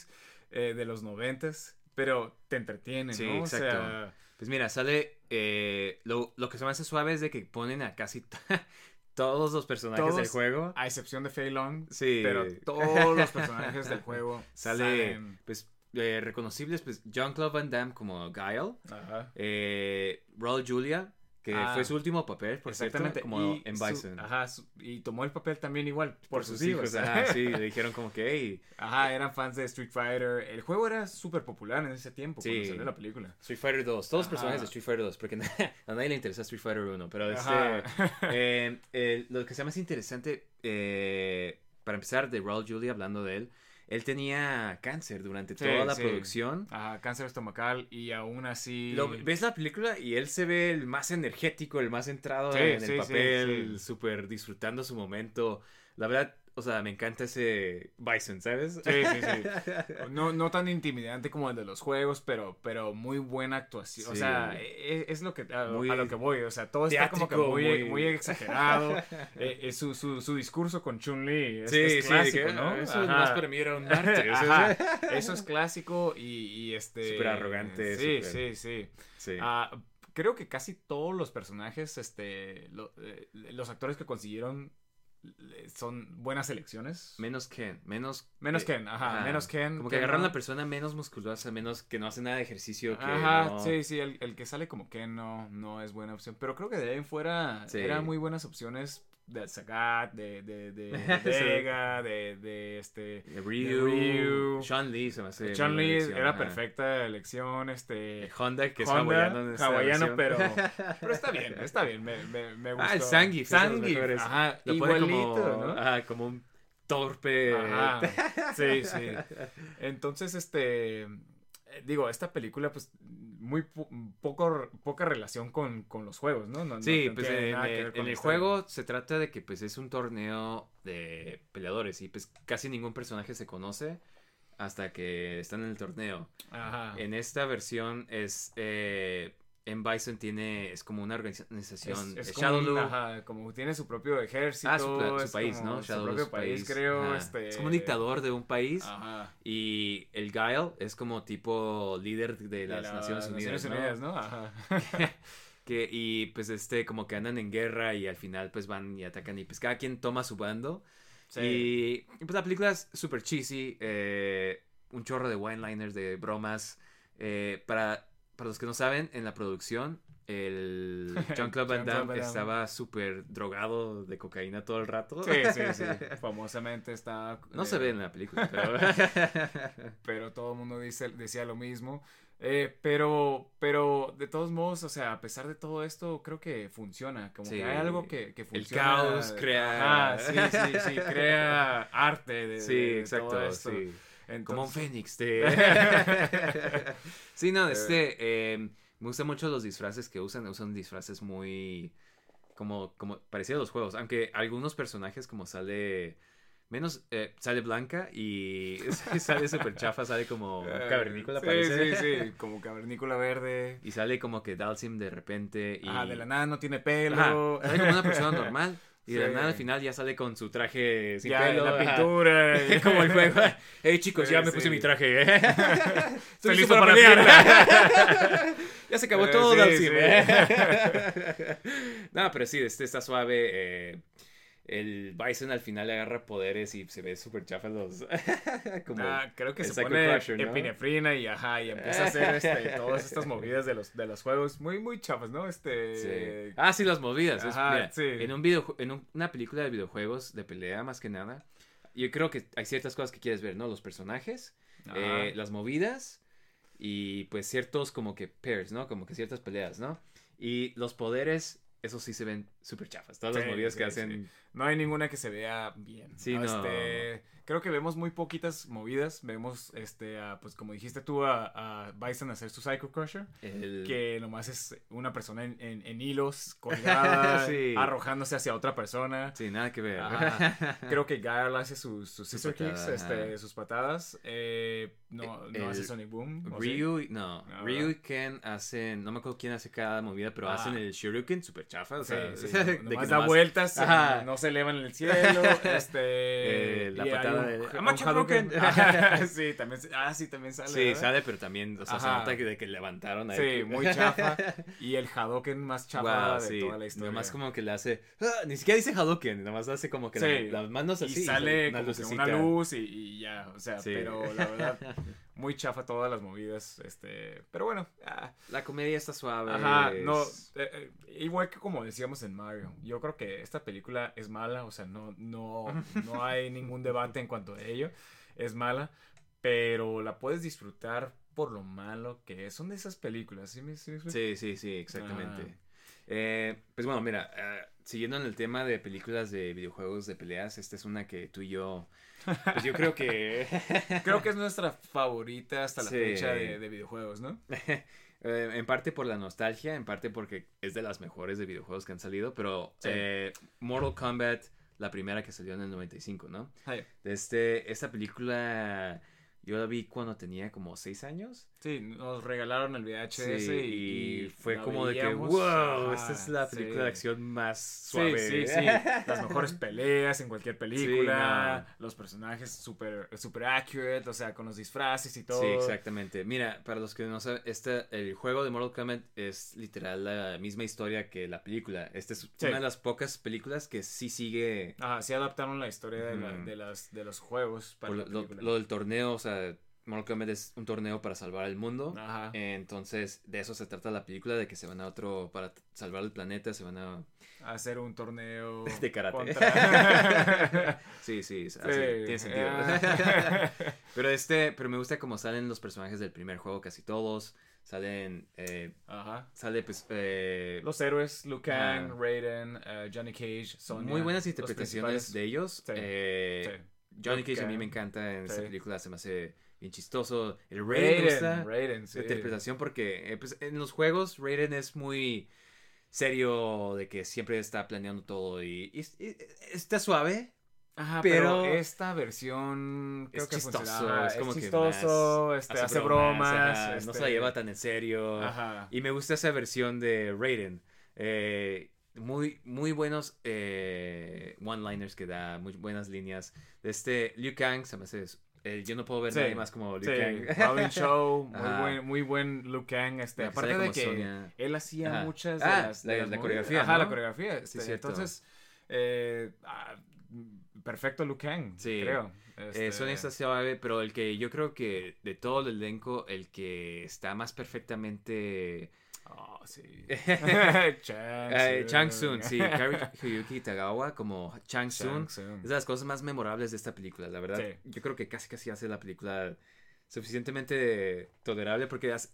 eh, de los noventas, pero te entretienen, Sí, ¿no? exacto. O sea, Pues mira, sale. eh, lo, lo que se me hace suave es de que ponen a casi todos los personajes del juego. a excepción de Fei Long, Sí. pero todos los personajes del juego Sale, salen. pues, eh, reconocibles, pues, Jean-Claude Van Damme como Guile. Ajá. Eh, Raul Julia, que Ah, fue su último papel, por Exactamente. cierto, como y en su- Bison. ajá, su- y tomó el papel también igual por, sus, hijos. Ajá, sí, le dijeron como que, hey, Ajá, eran fans de Street Fighter. El juego era súper popular en ese tiempo cuando Sí. salió la película. Street Fighter 2, todos los personajes de Street Fighter 2, porque a nadie le interesa Street Fighter 1, pero este, eh, eh, lo que se me hace interesante, eh, para empezar, de Raul Julia, hablando de él, él tenía cáncer durante Sí, toda la sí. producción. Ajá, cáncer estomacal y aún así... Lo- ves la película y él se ve el más energético, el más centrado Sí, en el papel, súper disfrutando su momento. La verdad, o sea, me encanta ese Bison, ¿sabes? Sí, sí, sí. No, no tan intimidante como el de los juegos, pero, pero muy buena actuación. O sea, e- es, lo que, a, Muy a lo que voy. O sea, todo está como que muy, muy- muy exagerado. Eh, eh, su, su, su discurso con Chun-Li es, Sí, es sí, que, ¿no? "Ah, Eso Ajá. más para mí era un arte. o sea, Ajá. Eso es clásico y, y este... Súper arrogante, Sí, sí, sí. sí. Ah, creo que casi todos los personajes, este, lo- eh, los actores que consiguieron son buenas elecciones. Menos Ken, menos... Menos Ken, ajá, menos Ken. Como que Ken agarraron no. a la persona menos musculosa, menos que no hace nada de ejercicio, que Ajá, no- sí, sí, el, el que sale como Ken no, no es buena opción. Pero creo que de ahí en fuera Sí. eran muy buenas opciones de Sagat, de, de, de Sí. Vega, de, de este... de Ryu, Ryu. Sean Lee se me hace... Li elección, era ajá. perfecta elección, este... Honda, que es hawaiano. hawaiano, pero, pero está bien, está bien, me, me, me gustó. Ah, el de Zangief, mejores. ajá, Lo igualito, como, ¿no? ajá, como un torpe. Ajá, sí, sí. Entonces, este, digo, esta película, pues, muy po- poco, poca relación con, con los juegos, ¿no? Sí, no pues en, el- en el juego se trata de que pues es un torneo de peleadores y pues casi ningún personaje se conoce hasta que están en el torneo. Ajá. En esta versión es eh, en Bison tiene es como una organización Es, es eh, como, Shadowloo. ajá, como tiene su propio ejército. Ah, su, su país, como ¿no? Su Shadowloo propio su país, creo. Ajá. Este... Es como un dictador de un país. Ajá. Y el Guile es como tipo líder de las Naciones Unidas. ¿no? Unidas, ¿no? Ajá. que, y pues este, como que andan en guerra y al final pues van y atacan y pues cada quien toma su bando. Sí. Y, y, pues la película es súper cheesy, eh, un chorro de one-liners, de bromas. eh, para, para los que no saben, en la producción, el Jean-Claude Damme Van Damme. estaba súper drogado de cocaína todo el rato. Sí, sí, sí. Famosamente está. No eh, se ve en la película, pero... pero todo el mundo dice, decía lo mismo. Eh, pero, pero de todos modos, o sea, a pesar de todo esto, creo que funciona. Como Sí. que hay algo que, que El funciona. caos crea- Ajá, sí, sí, sí, crea arte de, Sí, de exacto, todo esto. sí. Entonces- Como un fénix. de- sí, no, este... eh, me gustan mucho los disfraces que usan. Usan disfraces muy... como, como parecido a los juegos. Aunque algunos personajes como sale... Menos, eh, sale Blanca y sale súper chafa, sale como cavernícola, sí, parece. Sí, sí, como cavernícola verde. Y sale como que Dalsim de repente y... Ah, de la nada no tiene pelo. Ajá, sale como una persona normal. Y de nada al final ya sale con su traje sin Ya, pelo. la pintura. Como el juego. Hey chicos, ya Sí, me sí. puse mi traje. Estoy Estoy listo para pelear. ya se acabó Eh, todo, Dalsim. sí. no, pero sí, este está suave. eh, el Bison al final le agarra poderes y se ve súper chafa los. como Ah, creo que se pone Crusher, ¿no? epinefrina y ajá, y empieza a hacer este, todas estas movidas de los, de los juegos muy, muy chafas, ¿no? Este. Sí. Ah, sí, las movidas. Ajá, mira, sí. En, un video, en un- una película de videojuegos de pelea, más que nada, yo creo que hay ciertas cosas que quieres ver, ¿no? Los personajes, eh, las movidas y pues ciertos como que pairs, ¿no? Como que ciertas peleas, ¿no? Y los poderes, esos sí se ven súper chafas. Todas las Sí, movidas que hacen. sí. No hay ninguna que se vea bien. Sí, no. Este, creo que vemos muy poquitas movidas. Vemos, este, a, pues como dijiste tú, a, a Bison hacer su Psycho Crusher. el- Que nomás es una persona en, en- en hilos, colgada, Sí. arrojándose hacia otra persona. Sí, nada que ver. Ajá. Creo que Guile hace sus, sus patadas, kicks, este, sus patadas. Eh, no, no El- hace Sonic Boom. Ryu, no, Ryu y. Ken hacen, no me acuerdo quién hace cada movida, pero Ah. hacen el Shuriken super chafa, o Sí, sea, sí, de que nomás da vueltas, eh, no se elevan en el cielo, este... Eh, la patada un- de- sí, también, ah, sí, también sale, Sí, ¿verdad? sale, pero también, o sea, se nota que de que levantaron ahí. Sí, muy chafa, y el Hadouken más chafa Wow, de sí. toda la historia. Nomás como que le hace. ¡Ah! ni siquiera dice Hadouken, nomás hace como que Sí. la- las manos así. y sale una como una luz y, y ya, o sea, Sí. pero la verdad, muy chafa todas las movidas, este, pero bueno, ah, La comedia está suave. Ajá, no, eh, eh, igual que como decíamos en Mario, yo creo que esta película es mala, o sea, no, no, no hay ningún debate en cuanto a ello, es mala, pero la puedes disfrutar por lo malo que es, son de esas películas, ¿sí sí? Sí, sí, sí, exactamente. Eh, pues bueno, mira, eh, siguiendo en el tema de películas de videojuegos de peleas, esta es una que tú y yo. Pues yo creo que. Creo que es nuestra favorita hasta la Sí. fecha de, de videojuegos, ¿no? Eh, en parte por la nostalgia, en parte porque es de las mejores de videojuegos que han salido, pero Sí. eh, Mortal Kombat, la primera que salió en el 95, ¿no? De este, esta película yo la vi cuando tenía como 6 años. Sí, nos regalaron el VHS Sí, y, y fue como de que, wow, Ajá, esta es la película sí. de acción más suave. sí, sí. Las mejores peleas en cualquier película. no. Los personajes súper super accurate, o sea, con los disfraces y todo. Sí, exactamente. Mira, para los que no saben, este, el juego de Mortal Kombat es literal la misma historia que la película. Esta es una de las pocas películas que sí sigue Ajá, sí adaptaron la historia de, la- de las, de los juegos para la lo, lo del torneo, o sea, Mortal Kombat es un torneo para salvar el mundo. Ajá. Entonces, de eso se trata la película, de que se van a otro, para salvar el planeta, se van a... Hacer un torneo De karate. contra- Sí, sí, así, tiene sentido. ah. pero este, pero me gusta como salen los personajes del primer juego, casi todos. Salen, eh, Ajá. sale pues... eh, Los héroes, Kang, Ajá. Raiden, eh, Johnny Cage, Sonya. muy buenas interpretaciones de ellos. Sí, Eh, sí. Johnny Cage a mí me encanta en esta sí. película, se me hace bien chistoso. El Raiden, gusta. Raiden, sí. Su interpretación porque eh, pues, en los juegos Raiden es muy serio de que siempre está planeando todo y, y- y- está suave Ajá, pero, pero esta versión creo es que chistoso es como que chistoso, más este, hace bromas, ajá, no este, se la lleva tan en serio Ajá. y me gusta esa versión de Raiden Eh, muy muy buenos eh, one liners que da muy buenas líneas de este Liu Kang se me hace eh, yo no puedo ver Sí, nadie más como Liu Sí, Kang Robin Show, muy buen, muy buen Liu Kang, este, aparte de que él hacía muchas de Ah, las, la- de las la coreografía, Ajá, ¿no? la coreografía, este, entonces, eh, ah, perfecto Liu Kang, Sí. creo. Eh, Este, Sonya está suave, pero el que yo creo que de todo el elenco, el que está más perfectamente. Oh, sí. Chang Chang. Sun, sí, Kari Hyuki Tagawa como Chang Tsung. Es de las cosas más memorables de esta película, la verdad. Sí. Yo creo que casi casi hace la película suficientemente tolerable porque hace-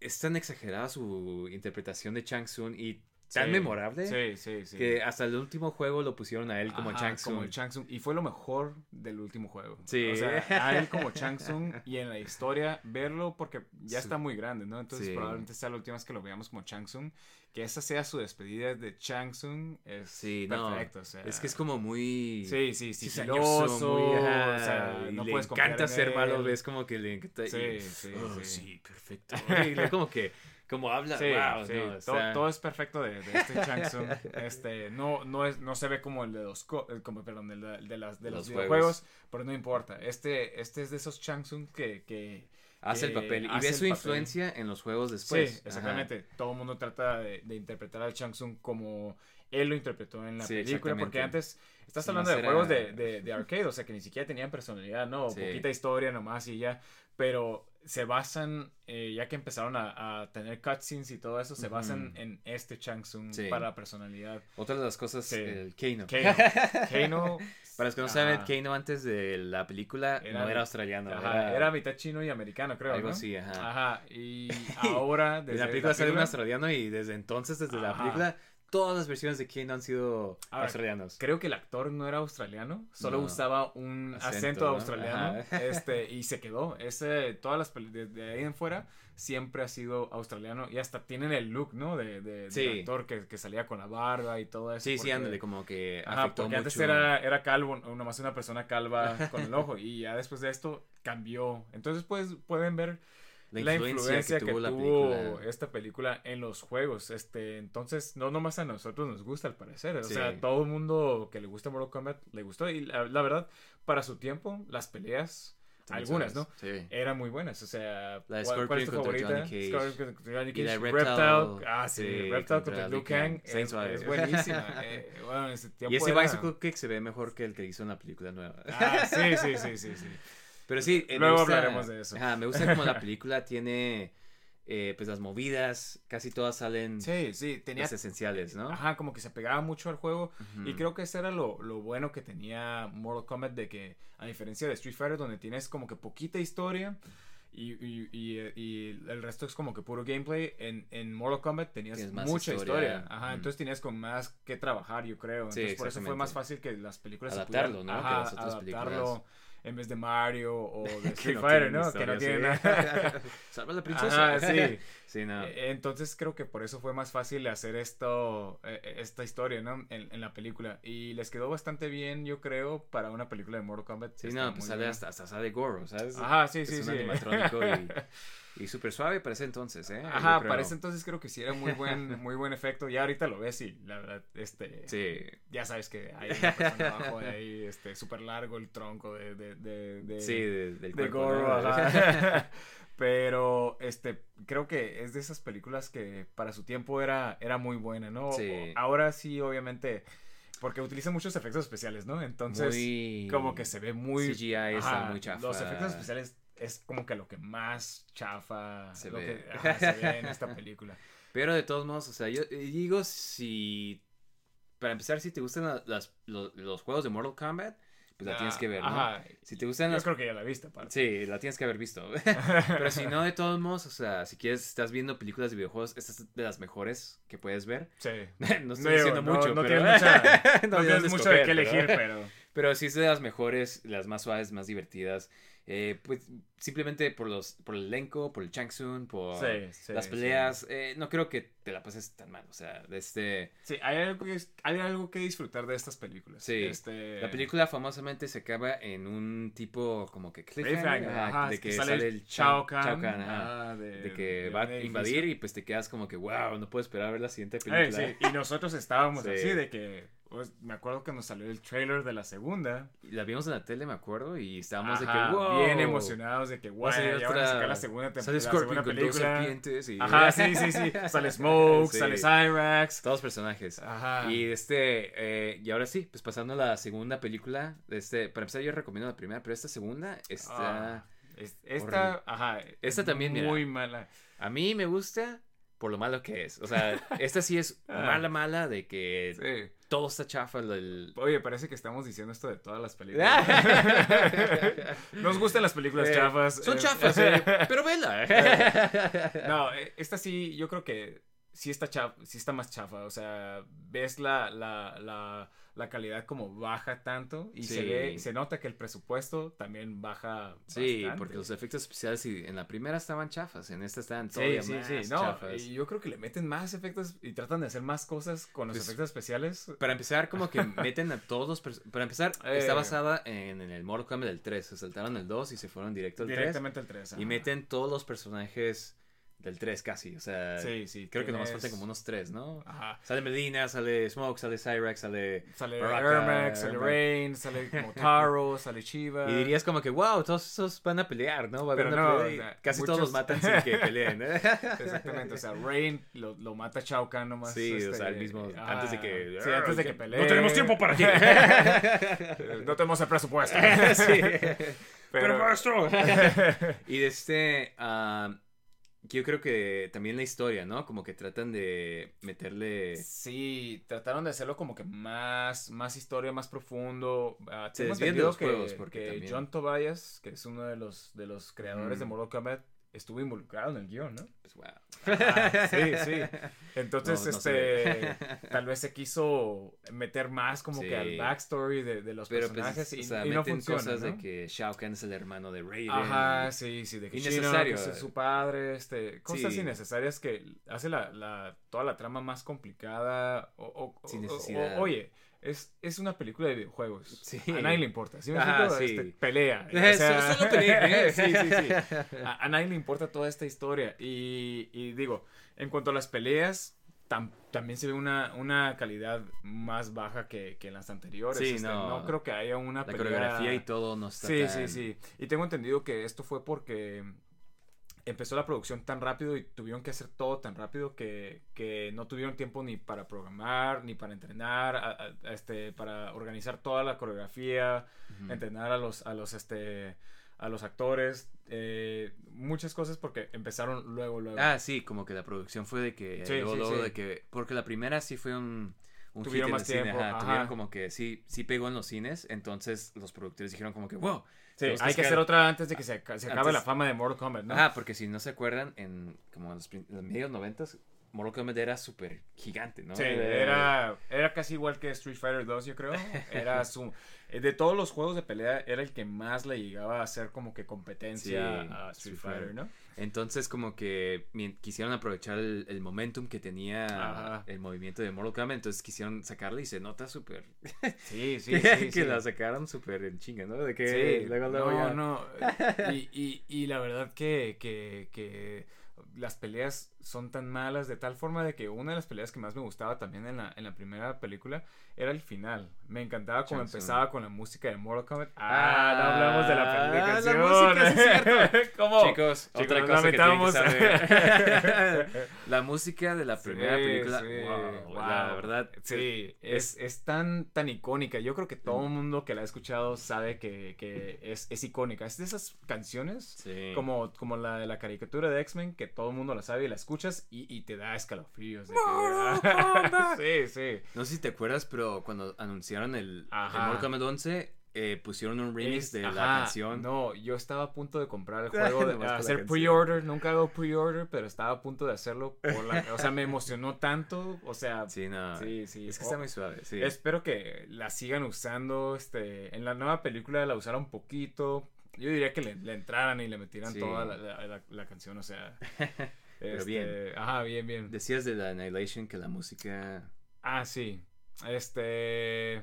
es tan exagerada su interpretación de Chang Sun y tan Sí, memorable Sí, sí, sí. que hasta el último juego lo pusieron a él como Ajá, Tsung. Como Tsung. Y fue lo mejor del último juego. Sí. O sea, a él como Tsung y en la historia verlo porque ya Sí. está muy grande, ¿no? Entonces Sí. probablemente sea la última vez que lo veamos como Tsung. Que esa sea su despedida de Tsung es Sí, no. perfecto. o sea, Es que es como muy... Sí, sí, cizañoso, sigiloso, muy, o sea, no le puedes encanta en ser malo, ves como que le encanta. y- Sí, sí, oh, sí. perfecto. y le como que, como habla, Sí, wow, sí, no, o todo, sea, todo es perfecto de, de este Tsung. Este, no, no, es, no se ve como el de los, co- como, perdón, el de, de las, de los, Los videojuegos, pero no importa. Este, este es de esos Tsung que, que hace el papel y ves su el papel. influencia en los juegos después. sí, Ajá. exactamente. Todo el mundo trata de, de interpretar al Tsung como él lo interpretó en la Sí, película, porque antes estás Sí, hablando de era- juegos de, de, de arcade, o sea, que ni siquiera tenían personalidad, ¿no? Sí. Poquita historia nomás y ya, pero se basan, eh, ya que empezaron a, a tener cutscenes y todo eso, se basan en este Shang Tsung Sí. para personalidad. Otra de las cosas, Sí. el Kano. Kano. Kano Para los que no saben. Kano antes de la película Era- no era australiano. Ajá, era, era mitad chino y americano, creo. algo ¿no? así, ajá. Ajá, y ahora desde la película sale un australiano y desde entonces, desde la película, todas las versiones de Kano han sido Ahora, australianos. Creo que el actor no era australiano, solo No. usaba un Acento, acento, ¿no? australiano, Ajá. este, y se quedó. Ese, todas las de, de ahí en fuera siempre ha sido australiano y hasta tienen el look, ¿no? De, de- Sí. actor que, que salía con la barba y todo eso. Sí, sí, ándale, como que Ajá, afectó porque antes mucho. era, era calvo, nomás una persona calva con el ojo, y ya después de esto cambió. Entonces, pues, pueden ver la influencia, que, tuvo, la película. esta película en los juegos. Este, entonces, no nomás a nosotros nos gusta al parecer. O Sí. sea, todo el mundo que le gusta Mortal Kombat le gustó. Y la, la verdad, para su tiempo, las peleas, algunas, ¿no? Sí. Eran muy buenas. O sea, La ¿cuál, cuál es tu favorita? Johnny Cage. Scorpion contra Johnny Y la Cage. Reptile. Ah, sí, Sí, Reptile contra Liu Kang. Es, es buenísima. Eh, bueno, ese Y ese era- Bicycle Kick se ve mejor que el que hizo en la película nueva. Ah, sí, sí, sí, sí, sí. Pero sí, eh, Luego gusta- hablaremos de eso. Ajá, me gusta como la película tiene eh, pues las movidas, casi todas salen Sí, sí, tenía las esenciales, ¿no? Ajá, como que se pegaba mucho al juego. Y creo que eso era lo, lo bueno que tenía Mortal Kombat, de que a diferencia de Street Fighter, donde tienes como que poquita historia y, y, y, y el resto es como que puro gameplay, en, en Mortal Kombat tenías más mucha historia. historia. Ajá, entonces tenías con más que trabajar, yo creo. Sí, Entonces por eso fue más fácil que las películas se Adaptarlo, pudieran- ¿no? Que Ajá, las otras adaptarlo películas. En vez de Mario o de Street no Fighter, ¿no? Que no historia, tienen sí. nada. Salva a la princesa. Ajá, sí. sí, no. Eh, Entonces creo que por eso fue más fácil hacer esto, eh, eh, esta historia, ¿no? En, en la película. Y les quedó bastante bien, yo creo, para una película de Mortal Kombat. Sí, no, pues sale hasta, hasta sale Goro, ¿sabes? Ajá, sí, Es sí, un sí. animatrónico y, y súper suave para ese entonces, ¿eh? Ajá, para ese entonces creo que sí era muy buen, muy buen efecto. Ya ahorita lo ves y la verdad, este... Sí. Ya sabes que hay una persona abajo de ahí, este, súper largo el tronco de... de, de, de- Sí, de- del de ajá. Pero este creo que es de esas películas que para su tiempo era, era muy buena, ¿no? Sí. Ahora sí, obviamente, porque utiliza muchos efectos especiales, ¿no? Entonces, Muy- como que se ve muy CGI está muy chafa. Los efectos especiales es como que lo que más chafa Se lo ve. que ajá, se ve en esta película. Pero de todos modos, o sea, yo digo si... Para empezar, si te gustan las, los, los juegos de Mortal Kombat, pues la tienes que ver, ¿no? Ajá. Si te gustan Yo las... creo que ya la viste, aparte. Sí, la tienes que haber visto. Pero si no, de todos modos, o sea, si quieres, estás viendo películas de videojuegos, esta es de las mejores que puedes ver. Sí. no estoy Digo, diciendo no- mucho, no pero... tienes mucha- no no tienes tienes mucho de qué elegir, pero... Pero sí es de las mejores, las más suaves, más divertidas. Eh, pues simplemente por los por el elenco, por el Chang Tsung, por Sí, sí, las sí. peleas. eh, no creo que te la pases tan mal. O sea, de este. Sí, hay algo que, hay algo que disfrutar de estas películas. Sí. Este... La película famosamente se acaba en un tipo como que cliffhanger, ajá, de es que sale sale el Shao Kahn, Shao Kahn, ajá, de- de que de va a invadir y pues te quedas como que wow, no puedo esperar a ver la siguiente Ey, película. sí, Y nosotros estábamos Sí. así de que... pues, me acuerdo que nos salió el trailer de la segunda. La vimos en la tele, me acuerdo, y estábamos de Ajá, que wow. Bien emocionados de que, guau, salir ya van a otra- sacar la segunda temporada. Sale la Scorpion segunda con dos película. serpientes y... Ajá, sí, sí, sí. Sale Smoke, Sí. sale Cyrax. Todos personajes. Ajá. Y este, eh, y ahora sí, pues pasando a la segunda película, este, para empezar yo recomiendo la primera, pero esta segunda está, Ah, es- esta, horrible. ajá. Esta es también, mira. Muy mala. a mí me gusta por lo malo que es. O sea, esta sí es Ah. mala, mala de que Sí. todo está chafa. El... Oye, parece que estamos diciendo esto de todas las películas. Nos gustan las películas Eh, chafas. Son eh, chafas, eh, pero vela. No, esta sí, yo creo que sí está, chafa, sí está más chafa. O sea, ves la, la, la, la calidad como baja tanto y se ve, se nota que el presupuesto también baja. Sí, bastante. porque los efectos especiales en la primera estaban chafas, en esta estaban todavía sí, más sí, no, chafas. y yo creo que le meten más efectos y tratan de hacer más cosas con los Pues, efectos especiales. Para empezar, como que meten a todos los... Para empezar, Eh. está basada en, en el Mortal Kombat del 3. Se saltaron el 2 y se fueron directo al 3. Directamente al 3. Y meten todos los personajes del 3 casi. O sea, Sí, sí, creo que nomás faltan como unos 3, ¿no? Ajá. Sale Melina, sale Smoke, sale Cyrax, sale... Sale Ermac, sale. Rain, sale como Taro, sale Shiva. Y dirías como que, wow, todos esos van a pelear, ¿no? Va a haber Pero una no, pelea y o sea, casi todos los matan sin que peleen. ¿eh? Exactamente, o sea, Rain lo, lo mata Shao Kahn nomás. Sí, o este, sea, el mismo, ajá, antes de que... Sí, antes de que pelee. No tenemos tiempo para ti. no tenemos el presupuesto. sí. Pero, maestro. y de este, ah, yo creo que también la historia, ¿no? Como que tratan de meterle... Sí, trataron de hacerlo como que más, más historia, más profundo. Ah, Se desvían de entendido los que, juegos, porque que también- John Tobias, que es uno de los, de los creadores de. Mortal Kombat, estuvo involucrado en el guion, ¿no? Pues, wow. Sí, sí. Entonces, No, no este, tal vez se quiso meter más como que al Sí. backstory de, de los Pero pues, personajes y, o sea, y no funciona, cosas de ¿no? que Shao Kahn es el hermano de Raiden. Ajá, sí, sí, de que Innecesario. es su padre, este, cosas Sí. innecesarias que hace la, la, toda la trama más complicada. O, o- o- Sin o- necesidad. oye, es, es una película de videojuegos. Sí. A nadie le importa. ¿sí me sí. Este, pelea. O sea, solo- solo pelea, ¿eh? sí, sí, sí. A, a nadie le importa toda esta historia. Y, y digo, en cuanto a las peleas, tam- también se ve una, una calidad más baja que, que en las anteriores. Sí, Este, no. creo que haya una La pelea... coreografía y todo no está Sí, tan- sí, sí. Y tengo entendido que esto fue porque empezó la producción tan rápido y tuvieron que hacer todo tan rápido que, que no tuvieron tiempo ni para programar, ni para entrenar, a- a- a este, para organizar toda la coreografía, entrenar a los, a los, este, a los actores, eh, muchas cosas porque empezaron luego, luego. Ah, sí, como que la producción fue de que... Sí, luego, sí, luego sí. de que... Porque la primera sí fue un... Un Tuvieron hit en más cine, tiempo, ajá, ajá. Tuvieron como que sí, sí pegó en los cines, entonces los productores dijeron como que, wow. Sí, tenemos hay que hacer otra antes de que se, se acabe Antes- la fama de Mortal Kombat, ¿no? Ah, porque si no se acuerdan, en como en los, en los medios noventas, Mortal Kombat era súper gigante, ¿no? Sí, Eh, era, era casi igual que Street Fighter 2, yo creo. Era su. Eh, De todos los juegos de pelea, era el que más le llegaba a hacer como que competencia Sí, a Street Street Fighter, Fighter. ¿no? Entonces como que quisieron aprovechar el, el momentum que tenía Ajá. el movimiento de Mortal Kombat, entonces quisieron sacarle y se nota súper... Sí, sí, sí. que sí. la sacaron súper en chinga, ¿no? De que Sí, luego, luego no, ya- no. Y, y, y la verdad que, que, que las peleas son tan malas de tal forma de que una de las peleas que más me gustaba también en la, en la primera película era el final. Me encantaba cómo empezaba con la música de Mortal Kombat. Ah, Ah, no hablamos de la, de la canción. música, sí es. ¿Cómo? Chicos, Chicos, otra cosa que tienen que saber. la música de la primera Sí, película, sí, wow, la wow. verdad. Sí, es, es tan, tan icónica. Yo creo que todo el mundo que la ha escuchado sabe que, que es, es icónica. Es de esas canciones como, como la de la caricatura de X-Men que todo el mundo la sabe y la escuchas y, y te da escalofríos. de que- sí, sí. No sé si te acuerdas, pero cuando anunciaron el, el. Mortal Kombat 11, eh, pusieron un remix Es- de la canción. No, yo estaba a punto de comprar el juego, de hacer pre-order. Nunca hago pre-order, pero estaba a punto de hacerlo. Por la, o sea, me emocionó tanto. O sea, Sí, no. Sí, sí. Es que Oh, está muy suave, sí. Espero que la sigan usando. Este, en la nueva película la usaron un poquito. Yo diría que le, le entraran y le metieran Sí. toda la, la- la- la canción. O sea. Pero este, bien. Ajá, bien, bien. Decías de la Annihilation que la música... Ah, sí. Este.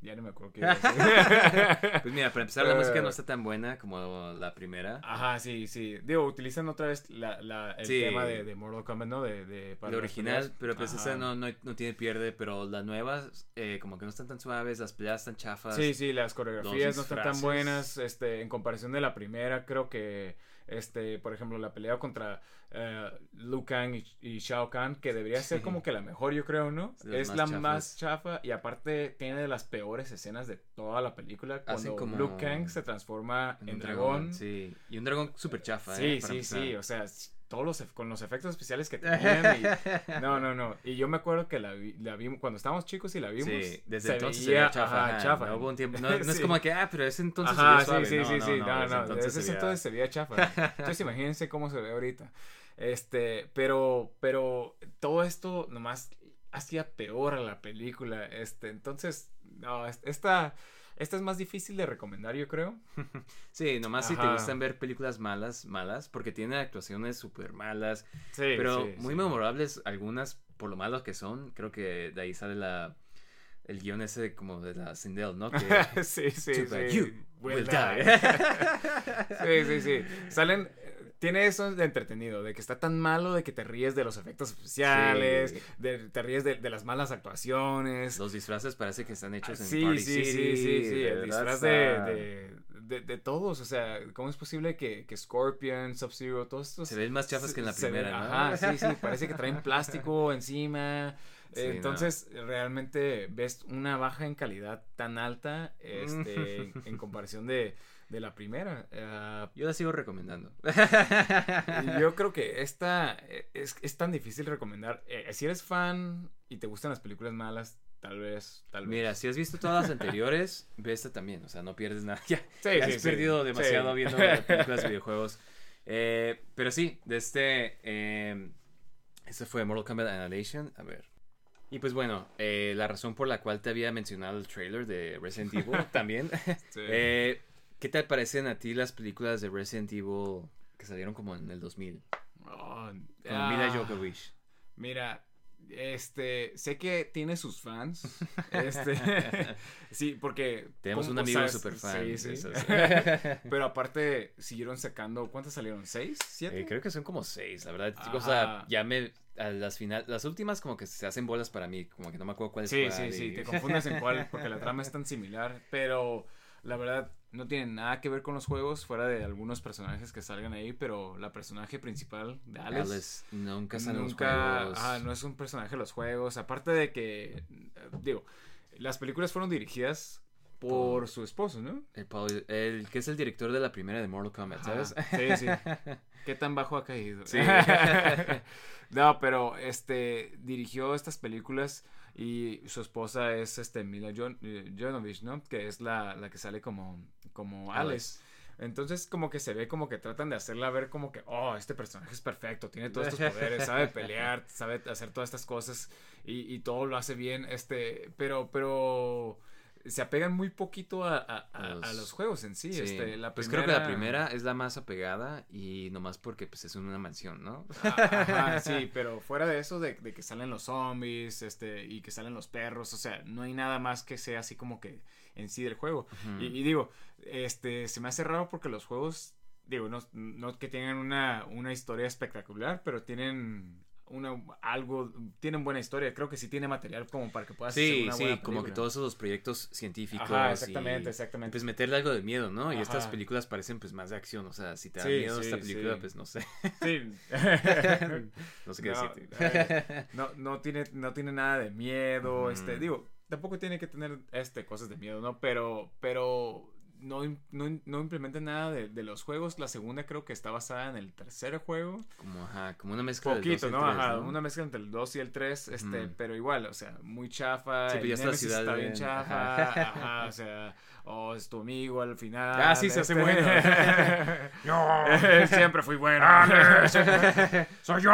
Ya no me acuerdo qué. Pues mira, para empezar, la música no está tan buena como la primera. Ajá, sí, sí. Digo, utilizan otra vez la, la- el Sí. tema de, de Mortal Kombat, ¿no? De, de, para La original, peleas. pero pues esa Ajá. no, no, no tiene pierde, pero las nuevas eh, como que no están tan suaves, las peleas están chafas. Sí, sí, las coreografías no están tan buenas. Este, en comparación de la primera, creo que, este, por ejemplo, la pelea contra eh, Liu Kang y, y Shao Kahn, que debería ser Sí. como que la mejor, yo creo, ¿no? Sí, es la chafas. más chafa y aparte tiene de las peores escenas de toda la película. Cuando como- Liu Kang se transforma en, dragón. Sí, y un dragón súper chafa. Sí, eh, sí, empezar. sí, o sea, todos los con los efectos especiales que tenían y- no, no, no, y yo me acuerdo que la, vi- la vimos cuando estábamos chicos y la vimos, Sí, desde se entonces se veía, veía chafa. ajá, chafa. No hubo un tiempo. No, no es como que, ah, pero ese entonces Ajá, se veía sí, suave. sí, no, sí, sí, no, no, desde no, entonces desde ese se entonces se veía chafa. Entonces imagínense cómo se ve ahorita. Este, pero, pero todo esto nomás hacía peor a la película. Este, entonces, no, es- esta, esta es más difícil de recomendar, yo creo. Sí, nomás si te gustan ver películas malas, malas, porque tiene actuaciones súper malas, Sí, pero sí, muy sí. memorables algunas por lo malos que son. Creo que de ahí sale la el guion ese como de la Sindel, ¿no? Que, sí, sí, you Will will die. die. sí, sí, sí. Salen. Tiene eso de entretenido, de que está tan malo de que te ríes de los efectos especiales, Sí. de, te ríes de, de las malas actuaciones. Los disfraces parece que están hechos en Ah, sí, Party sí, City. sí, sí, sí, de el disfraz de, de, todos, o sea, ¿cómo es posible que, que Scorpion, Sub-Zero, todos estos... Se ven más chafas que en la primera, ven- ¿no? Ajá, sí, sí, parece que traen plástico encima, Sí, entonces realmente ves una baja en calidad tan alta este, en, en comparación de, de la primera. Ah, Yo la sigo recomendando. yo creo que esta eh, es, es tan difícil recomendar. Eh, si eres fan y te gustan las películas malas, tal vez, tal vez. Mira, si has visto todas las anteriores, ve esta también. O sea, no pierdes nada. Ya, Sí, ya sí, has sí. perdido demasiado viendo películas de videojuegos. Eh, pero sí, de este. Eh, este fue Mortal Kombat Annihilation. A ver. Y pues bueno, eh, la razón por la cual te había mencionado el trailer de Resident Evil también. Sí. Eh, ¿Qué te parecen a ti las películas de Resident Evil que salieron como en el 2000? Oh, Con ah, Mila Djokovic. Mira, este, sé que tiene sus fans. Este, sí, porque Tenemos ¿cómo un amigo sabes? super fan. Sí, sí. esos. Pero aparte siguieron sacando, ¿cuántas salieron? ¿Seis? ¿Siete? Eh, creo que son como seis, la verdad. Ajá. O sea, ya me. A las final, las últimas como que se hacen bolas para mí, como que no me acuerdo cuál es Sí, cuál sí, sí, y- te confundes en cuál, porque la trama es tan similar, pero la verdad no tiene nada que ver con los juegos, fuera de algunos personajes que salgan ahí, pero la personaje principal de Alice, Alice nunca sale en los nunca, juegos. ajá, no es un personaje de los juegos, aparte de que, digo, las películas fueron dirigidas por Por- su esposo, ¿no? El, Paul- el que es el director de la primera de Mortal Kombat, ¿sabes? Sí, sí. ¿Qué tan bajo ha caído? Sí. no, pero este dirigió estas películas y su esposa es este Mila Jon- eh, Jovovich, ¿no? Que es la, la que sale como, como Alice. Entonces como que se ve como que tratan de hacerla ver como que, oh, este personaje es perfecto, tiene todos estos poderes, sabe pelear, sabe hacer todas estas cosas y, y todo lo hace bien, este, pero, pero se apegan muy poquito a, a- los- a los juegos en sí. Sí, Este, la pues creo que la primera es la más apegada y nomás porque pues es una mansión, ¿no? Ajá, sí, pero fuera de eso, de, de que salen los zombies, este, y que salen los perros, o sea, no hay nada más que sea así como que en sí del juego. y, y digo, este, se me hace raro porque los juegos, digo, no, no que tengan una, una historia espectacular, pero tienen una, algo, tienen buena historia. Creo que sí tiene material como para que puedas hacer Sí, una sí, buena como que todos esos proyectos científicos. Ajá, exactamente, y, exactamente. pues meterle algo de miedo, ¿no? Y estas películas parecen pues más de acción, o sea, si te da Sí, miedo sí, esta película, sí. pues no sé, Sí. no sé qué No, decirte. no, no tiene, no tiene nada de miedo, este, digo, tampoco tiene que tener, este, cosas de miedo, ¿no? Pero, pero no, no, no implementa nada de, de los juegos. La segunda creo que está basada en el tercer juego. Como, ajá, como una mezcla del Poquito, dos y el ¿no? tres, Ajá, ¿no? una mezcla entre el 2 y el 3, este, Ujú. pero igual, o sea, muy chafa. Sí, pues el ya está la ciudad está de- bien chafa, Ajá. ajá, o sea, o es tu amigo al final. Ah, sí, se hace este- bueno. no, siempre fui bueno. ¡Soy yo,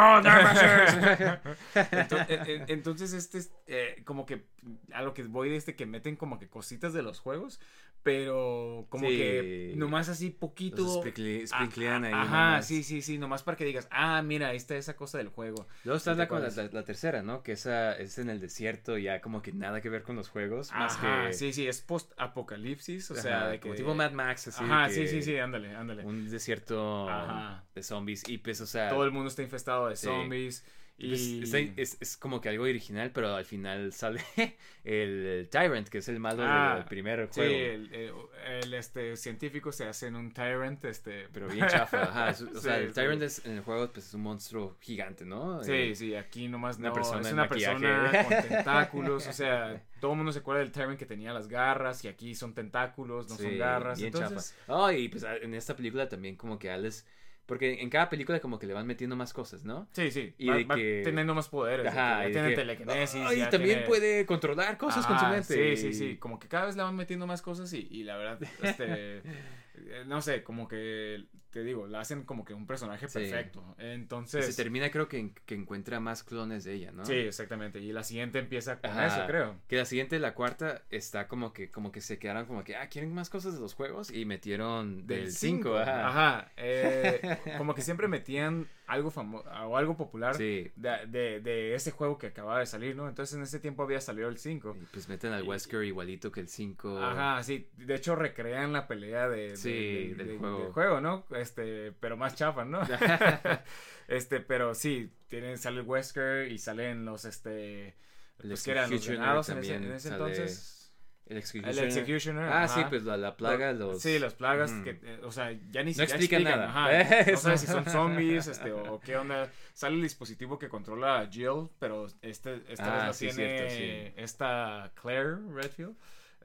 Entonces, en- en- entonces, este es eh, como que a lo que voy de este que meten como que cositas de los juegos, pero como Sí. que nomás así poquito. Los sprinkle- Ah, sprinklean ahí Ajá, nomás. sí, sí, sí, nomás para que digas, ah, mira, ahí está esa cosa del juego. Luego está ¿Sí te la, con la, la- la tercera, ¿no? Que esa es en el desierto, ya como que nada que ver con los juegos, más Ajá, que... sí, sí, es post-apocalipsis, o sea, ajá, de que... como tipo Mad Max, así. Ajá, que sí, sí, sí, ándale, ándale. Un desierto Ajá. de zombies y pues, o sea... Todo el mundo está infestado de Sí. Y... pues, es, es como que algo original, pero al final sale el, Tyrant, que es el malo Ah, del primer Sí, juego. el, el- el, este, científico se hace en un tyrant, este... Pero bien chafa, ajá. es- o sea, Sí, el sí. Tyrant es, en el juego pues, es un monstruo gigante, ¿no? Sí, Eh, sí, aquí nomás una no, persona es una maquillaje. persona con tentáculos, o sea, todo el mundo se acuerda del Tyrant que tenía las garras y aquí son tentáculos, no sí, son garras, bien entonces... chafa. Oh, y pues en esta película también como que Alice... Porque en cada película como que le van metiendo más cosas, ¿no? Sí, sí, Y va, de va que- teniendo más poderes, Ajá, ya tiene que, telequinesis, "Ay, ya también tiene- puede controlar cosas con su mente. Sí, sí, sí, como que cada vez le van metiendo más cosas y, y la verdad, este, eh, no sé, como que te digo, la hacen como que un personaje Sí. perfecto. Y Entonces... se termina creo que, que encuentra más clones de ella, ¿no? Sí, exactamente. Y la siguiente empieza con Ajá. eso, creo. Que la siguiente, la cuarta, está como que, como que se quedaron como que, ah, ¿quieren más cosas de los juegos? Y metieron del 5, ajá. Ajá. eh, como que siempre metían algo famoso o algo popular Sí. de, de, de ese juego que acababa de salir, ¿no? Entonces en ese tiempo había salido el 5. Y pues meten al Wesker igualito que el 5. Ajá, sí. De hecho recrean la pelea de, Sí, del de- juego. juego, ¿no? Este, pero más chafa, ¿no? este, pero sí, tienen, sale el Wesker y salen los, este, El pues que eran los Executioner venados en ese, en ese entonces. El El Executioner. Executioner. Ah, ajá. sí, pues la, la plaga, Lo- los... Sí, las plagas, Ujú. que, eh, o sea, ya ni No siquiera explican nada. ajá, no sabes si son zombies, este, o qué onda. Sale el dispositivo que controla a Jill, pero este, esta Ah, vez lo sí, tiene cierto, sí. esta Claire Redfield.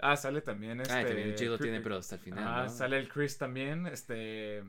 Ah, sale también este... Ah, también Jill lo tiene, pero hasta el final, Ajá, ¿no? sale el Chris también, este,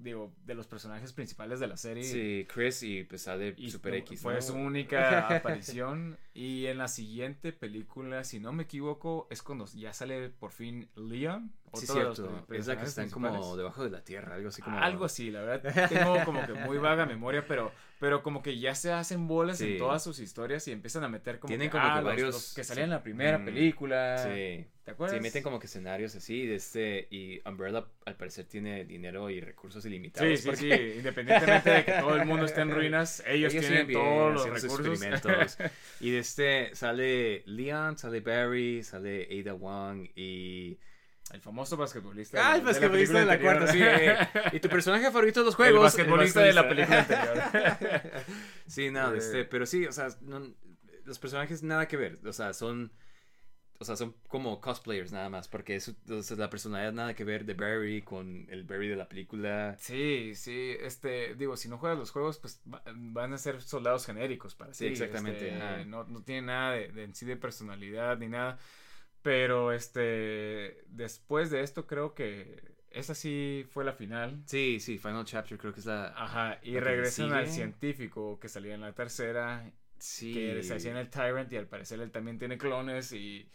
digo, de los personajes principales de la serie. Sí, Chris y pues sale Y Super X, Fue ¿no? su única aparición. Y en la siguiente película, si no me equivoco, es cuando ya sale por fin Leon. Sí, cierto. Es la que están como debajo de la tierra, algo así como... Algo así, la verdad. Tengo como que muy vaga memoria, pero, pero como que ya se hacen bolas Sí. en todas sus historias y empiezan a meter como Tienen que, como ah, que varios- los que salían en la primera Mm, película. Sí. ¿Te acuerdas? Sí, meten como que escenarios así, de este, y Umbrella al parecer tiene dinero y recursos ilimitados. Sí, sí, porque sí. Independientemente de que todo el mundo esté en ruinas, ellos, siguen tienen bien todos los recursos. experimentos. y de este sale Leon, sale Barry, sale Ada Wong y... El famoso basquetbolista. Ah, el de basquetbolista de la cuarta, sí. eh. Y tu personaje favorito de los El juegos. basquetbolista de la película anterior. Sí, no, Eh. este, pero sí, o sea, no- los personajes nada que ver, o sea, son, o sea, son como cosplayers nada más, porque es, o sea, la personalidad nada que ver de Barry con el Barry de la película. Sí, sí, este, digo, si no juegas los juegos, pues va- van a ser soldados genéricos para Sí, ti. exactamente, este, no, no tiene nada de, de en sí de personalidad ni nada. Pero, este, después de esto creo que esa sí fue la final. Sí, sí, Final Chapter creo que es la... Ajá, y ¿La regresan al científico que salía en la tercera, Sí. que se hacía en el Tyrant y al parecer él también tiene clones y...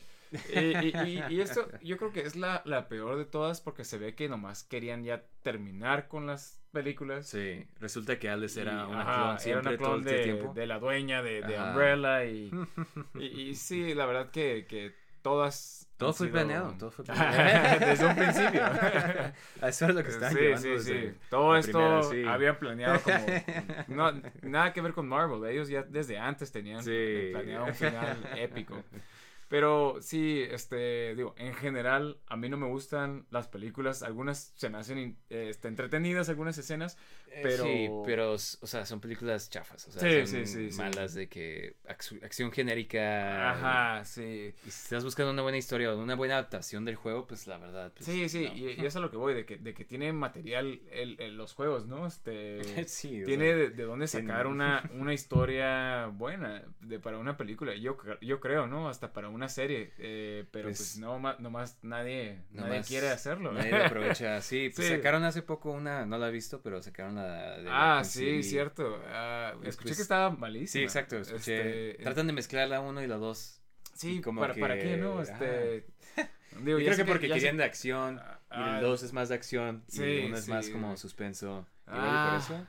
y, y- y- y esto yo creo que es la, la peor de todas porque se ve que nomás querían ya terminar con las películas. Sí, resulta que Alice era Y, una ajá, clon era siempre una todo clon el de, tiempo. de la dueña de, de. Umbrella y, y, sí, la verdad que, que todas... Todo fue sido- planeado, todo fue planeado. Desde un principio. Eso es lo que están sí, sí, sí. Todo esto primera, sí. habían planeado como... No, nada que ver con Marvel. Ellos ya desde antes tenían Sí. planeado un final épico. Pero sí, este, digo, en general, a mí no me gustan las películas. Algunas se me hacen este, entretenidas, algunas escenas. Pero... Sí, pero, o sea, son películas chafas, o sea, Sí, son sí, sí, malas de que acción genérica. Ajá, sí. Y si estás buscando una buena historia o una buena adaptación del juego, pues la verdad. pues, Sí, sí, no. y, y eso es a lo que voy, de que, de que tiene material el, el- los juegos, ¿no? Este, Sí, tiene de, de dónde sacar una, una historia buena de, para una película, yo, yo creo, ¿no? Hasta para una serie, eh, pero pues, Pues, no, ma- nomás nadie, nadie quiere hacerlo. Nadie lo aprovecha. Sí, pues Sí. sacaron hace poco una, no la he visto, pero sacaron la de ah, sí, cierto. Ah, escuché pues- que estaba malísima. Sí, exacto, escuché. Este, Tratan de mezclar la 1 y la 2. Sí, como ¿para, ¿para qué, no? Este, digo, Yo creo que porque querían de acción, y Ah, el 2 es más de acción, y el 1 es más como suspenso. Igual Ah, por eso.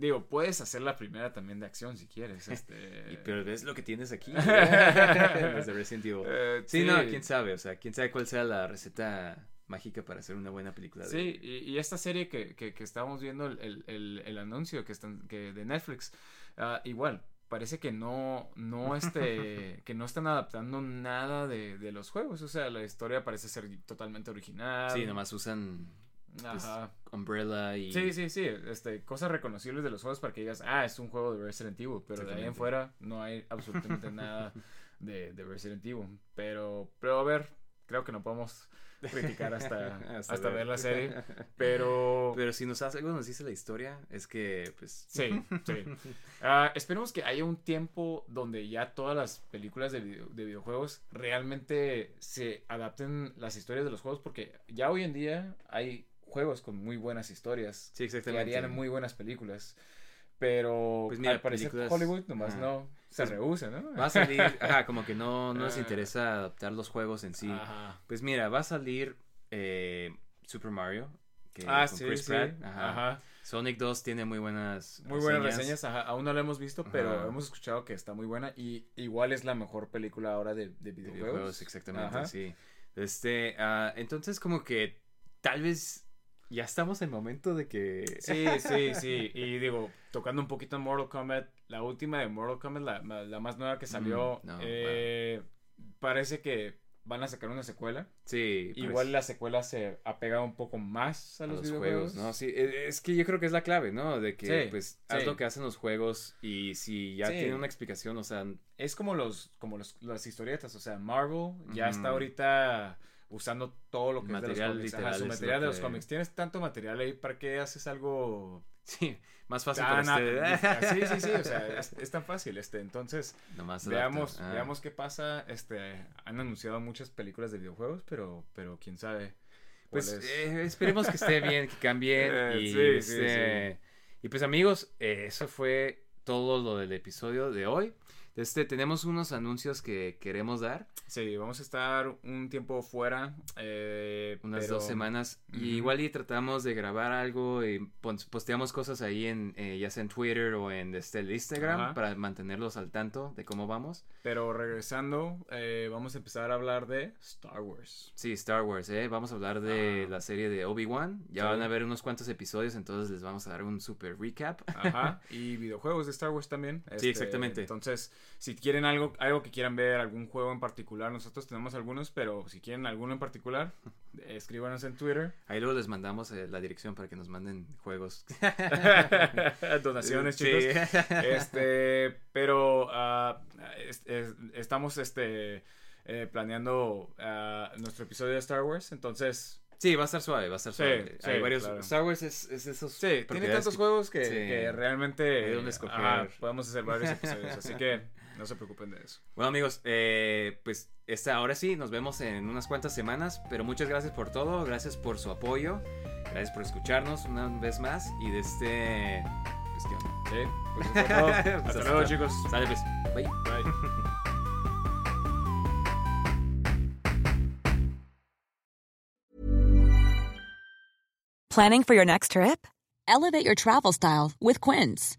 Digo, puedes hacer la primera también de acción si quieres. Este... Y, pero ves lo que tienes aquí. Los de Resident Evil. Eh, sí, no, quién sabe. O sea, quién sabe cuál sea la receta mágica para hacer una buena película. de- Sí, y, y esta serie que, que, que estábamos viendo, el, el, el, anuncio que están, que de Netflix, ah, igual, parece que no, no, este, que no están adaptando nada de, de los juegos. O sea, la historia parece ser totalmente original. Sí, nomás usan pues, Ajá. Umbrella y. Sí, sí, sí, este, cosas reconocibles de los juegos para que digas, ah, es un juego de Resident Evil, pero de ahí en fuera no hay absolutamente nada de, de Resident Evil. Pero, pero a ver, creo que no podemos criticar hasta, Hasta hasta, ver. ver la serie, pero... Pero si nos hace algo nos dice la historia, es que, pues. Sí, sí. Ah, esperemos que haya un tiempo donde ya todas las películas de, video- de videojuegos realmente se adapten las historias de los juegos, porque ya hoy en día hay juegos con muy buenas historias Sí, que exactamente. harían muy buenas películas. Pero Pues mira, al parecer películas- Hollywood nomás ajá. no se Pues rehúsa, ¿no? Va a salir. Ajá, como que no, no les Ah. interesa adaptar los juegos en sí. Ajá. Pues mira, va a salir eh, Super Mario. que- Ah, con sí, Chris sí. Pratt. Ajá. Ajá. Sonic 2 tiene muy buenas Muy buenas reseñas, ajá. aún no la hemos visto, pero hemos escuchado que está muy buena y igual es la mejor película ahora de, de de videojuegos. videojuegos, exactamente, sí. Este, ah, entonces como que tal vez ya estamos en el momento de que... Sí, sí, sí. Y digo, tocando un poquito en Mortal Kombat, la última de Mortal Kombat, la, la más nueva que salió, Mm, no, eh, parece que van a sacar una secuela. Sí, Igual parece- la secuela se apega un poco más a a los, los juegos, ¿no? Sí, e- es que yo creo que es la clave, ¿no? De que, Sí, pues, haz sí. lo que hacen los juegos y si ya Sí. tiene una explicación, o sea, Es como los, como los, las historietas, o sea, Marvel ya está ahorita usando todo lo que Material es de los cómics. Ajá, su material de los cómics. Tienes tanto material ahí, ¿para qué haces algo sí, más fácil tan para a- usted. Sí, sí, sí, o sea, es, es tan fácil, este, entonces... Nomás. Veamos, Ah. veamos qué pasa. Este, han anunciado muchas películas de videojuegos, pero, pero quién sabe. Pues es. eh, esperemos que esté bien, que cambien. Eh, y, sí, sí, este, y pues amigos, eh, eso fue todo lo del episodio de hoy. Este, tenemos unos anuncios que queremos dar, Sí, vamos a estar un tiempo fuera. eh, unas pero- dos semanas. Y igual y tratamos de grabar algo y posteamos cosas ahí en, eh, ya sea en Twitter o en este, el Instagram Ajá. para mantenerlos al tanto de cómo vamos. Pero regresando, eh, vamos a empezar a hablar de Star Wars. Sí, Star Wars, ¿eh? Vamos a hablar de Ah. la serie de Obi-Wan. Ya Sí. van a ver unos cuantos episodios, entonces les vamos a dar un super recap. Ajá. y videojuegos de Star Wars también. Sí, este, exactamente. Entonces, si quieren algo, algo que quieran ver, algún juego en particular, nosotros tenemos algunos, pero si quieren alguno en particular, escríbanos en Twitter. Ahí luego les mandamos eh, la dirección para que nos manden juegos. Donaciones, Sí. chicos. Este, pero es- es- estamos este eh, planeando ah, nuestro episodio de Star Wars, entonces Sí, va a estar suave, va a estar suave. sí, Hay varios. claro. Star Wars es, es esos. sí, tiene tantos que- juegos que, sí. que realmente Hay donde escoger. podemos hacer varios episodios, así que no se preocupen de eso. Bueno, amigos, eh, pues esta, ahora sí, nos vemos en unas cuantas semanas. Pero muchas gracias por todo, gracias por su apoyo, gracias por escucharnos una vez más. Y de este. Pues, ¿qué onda? Sí, pues eso es todo. Pues Hasta hasta luego, luego. chicos. Sale, pues. Bye. Bye. Planning for your next trip? Elevate your travel style with Quince.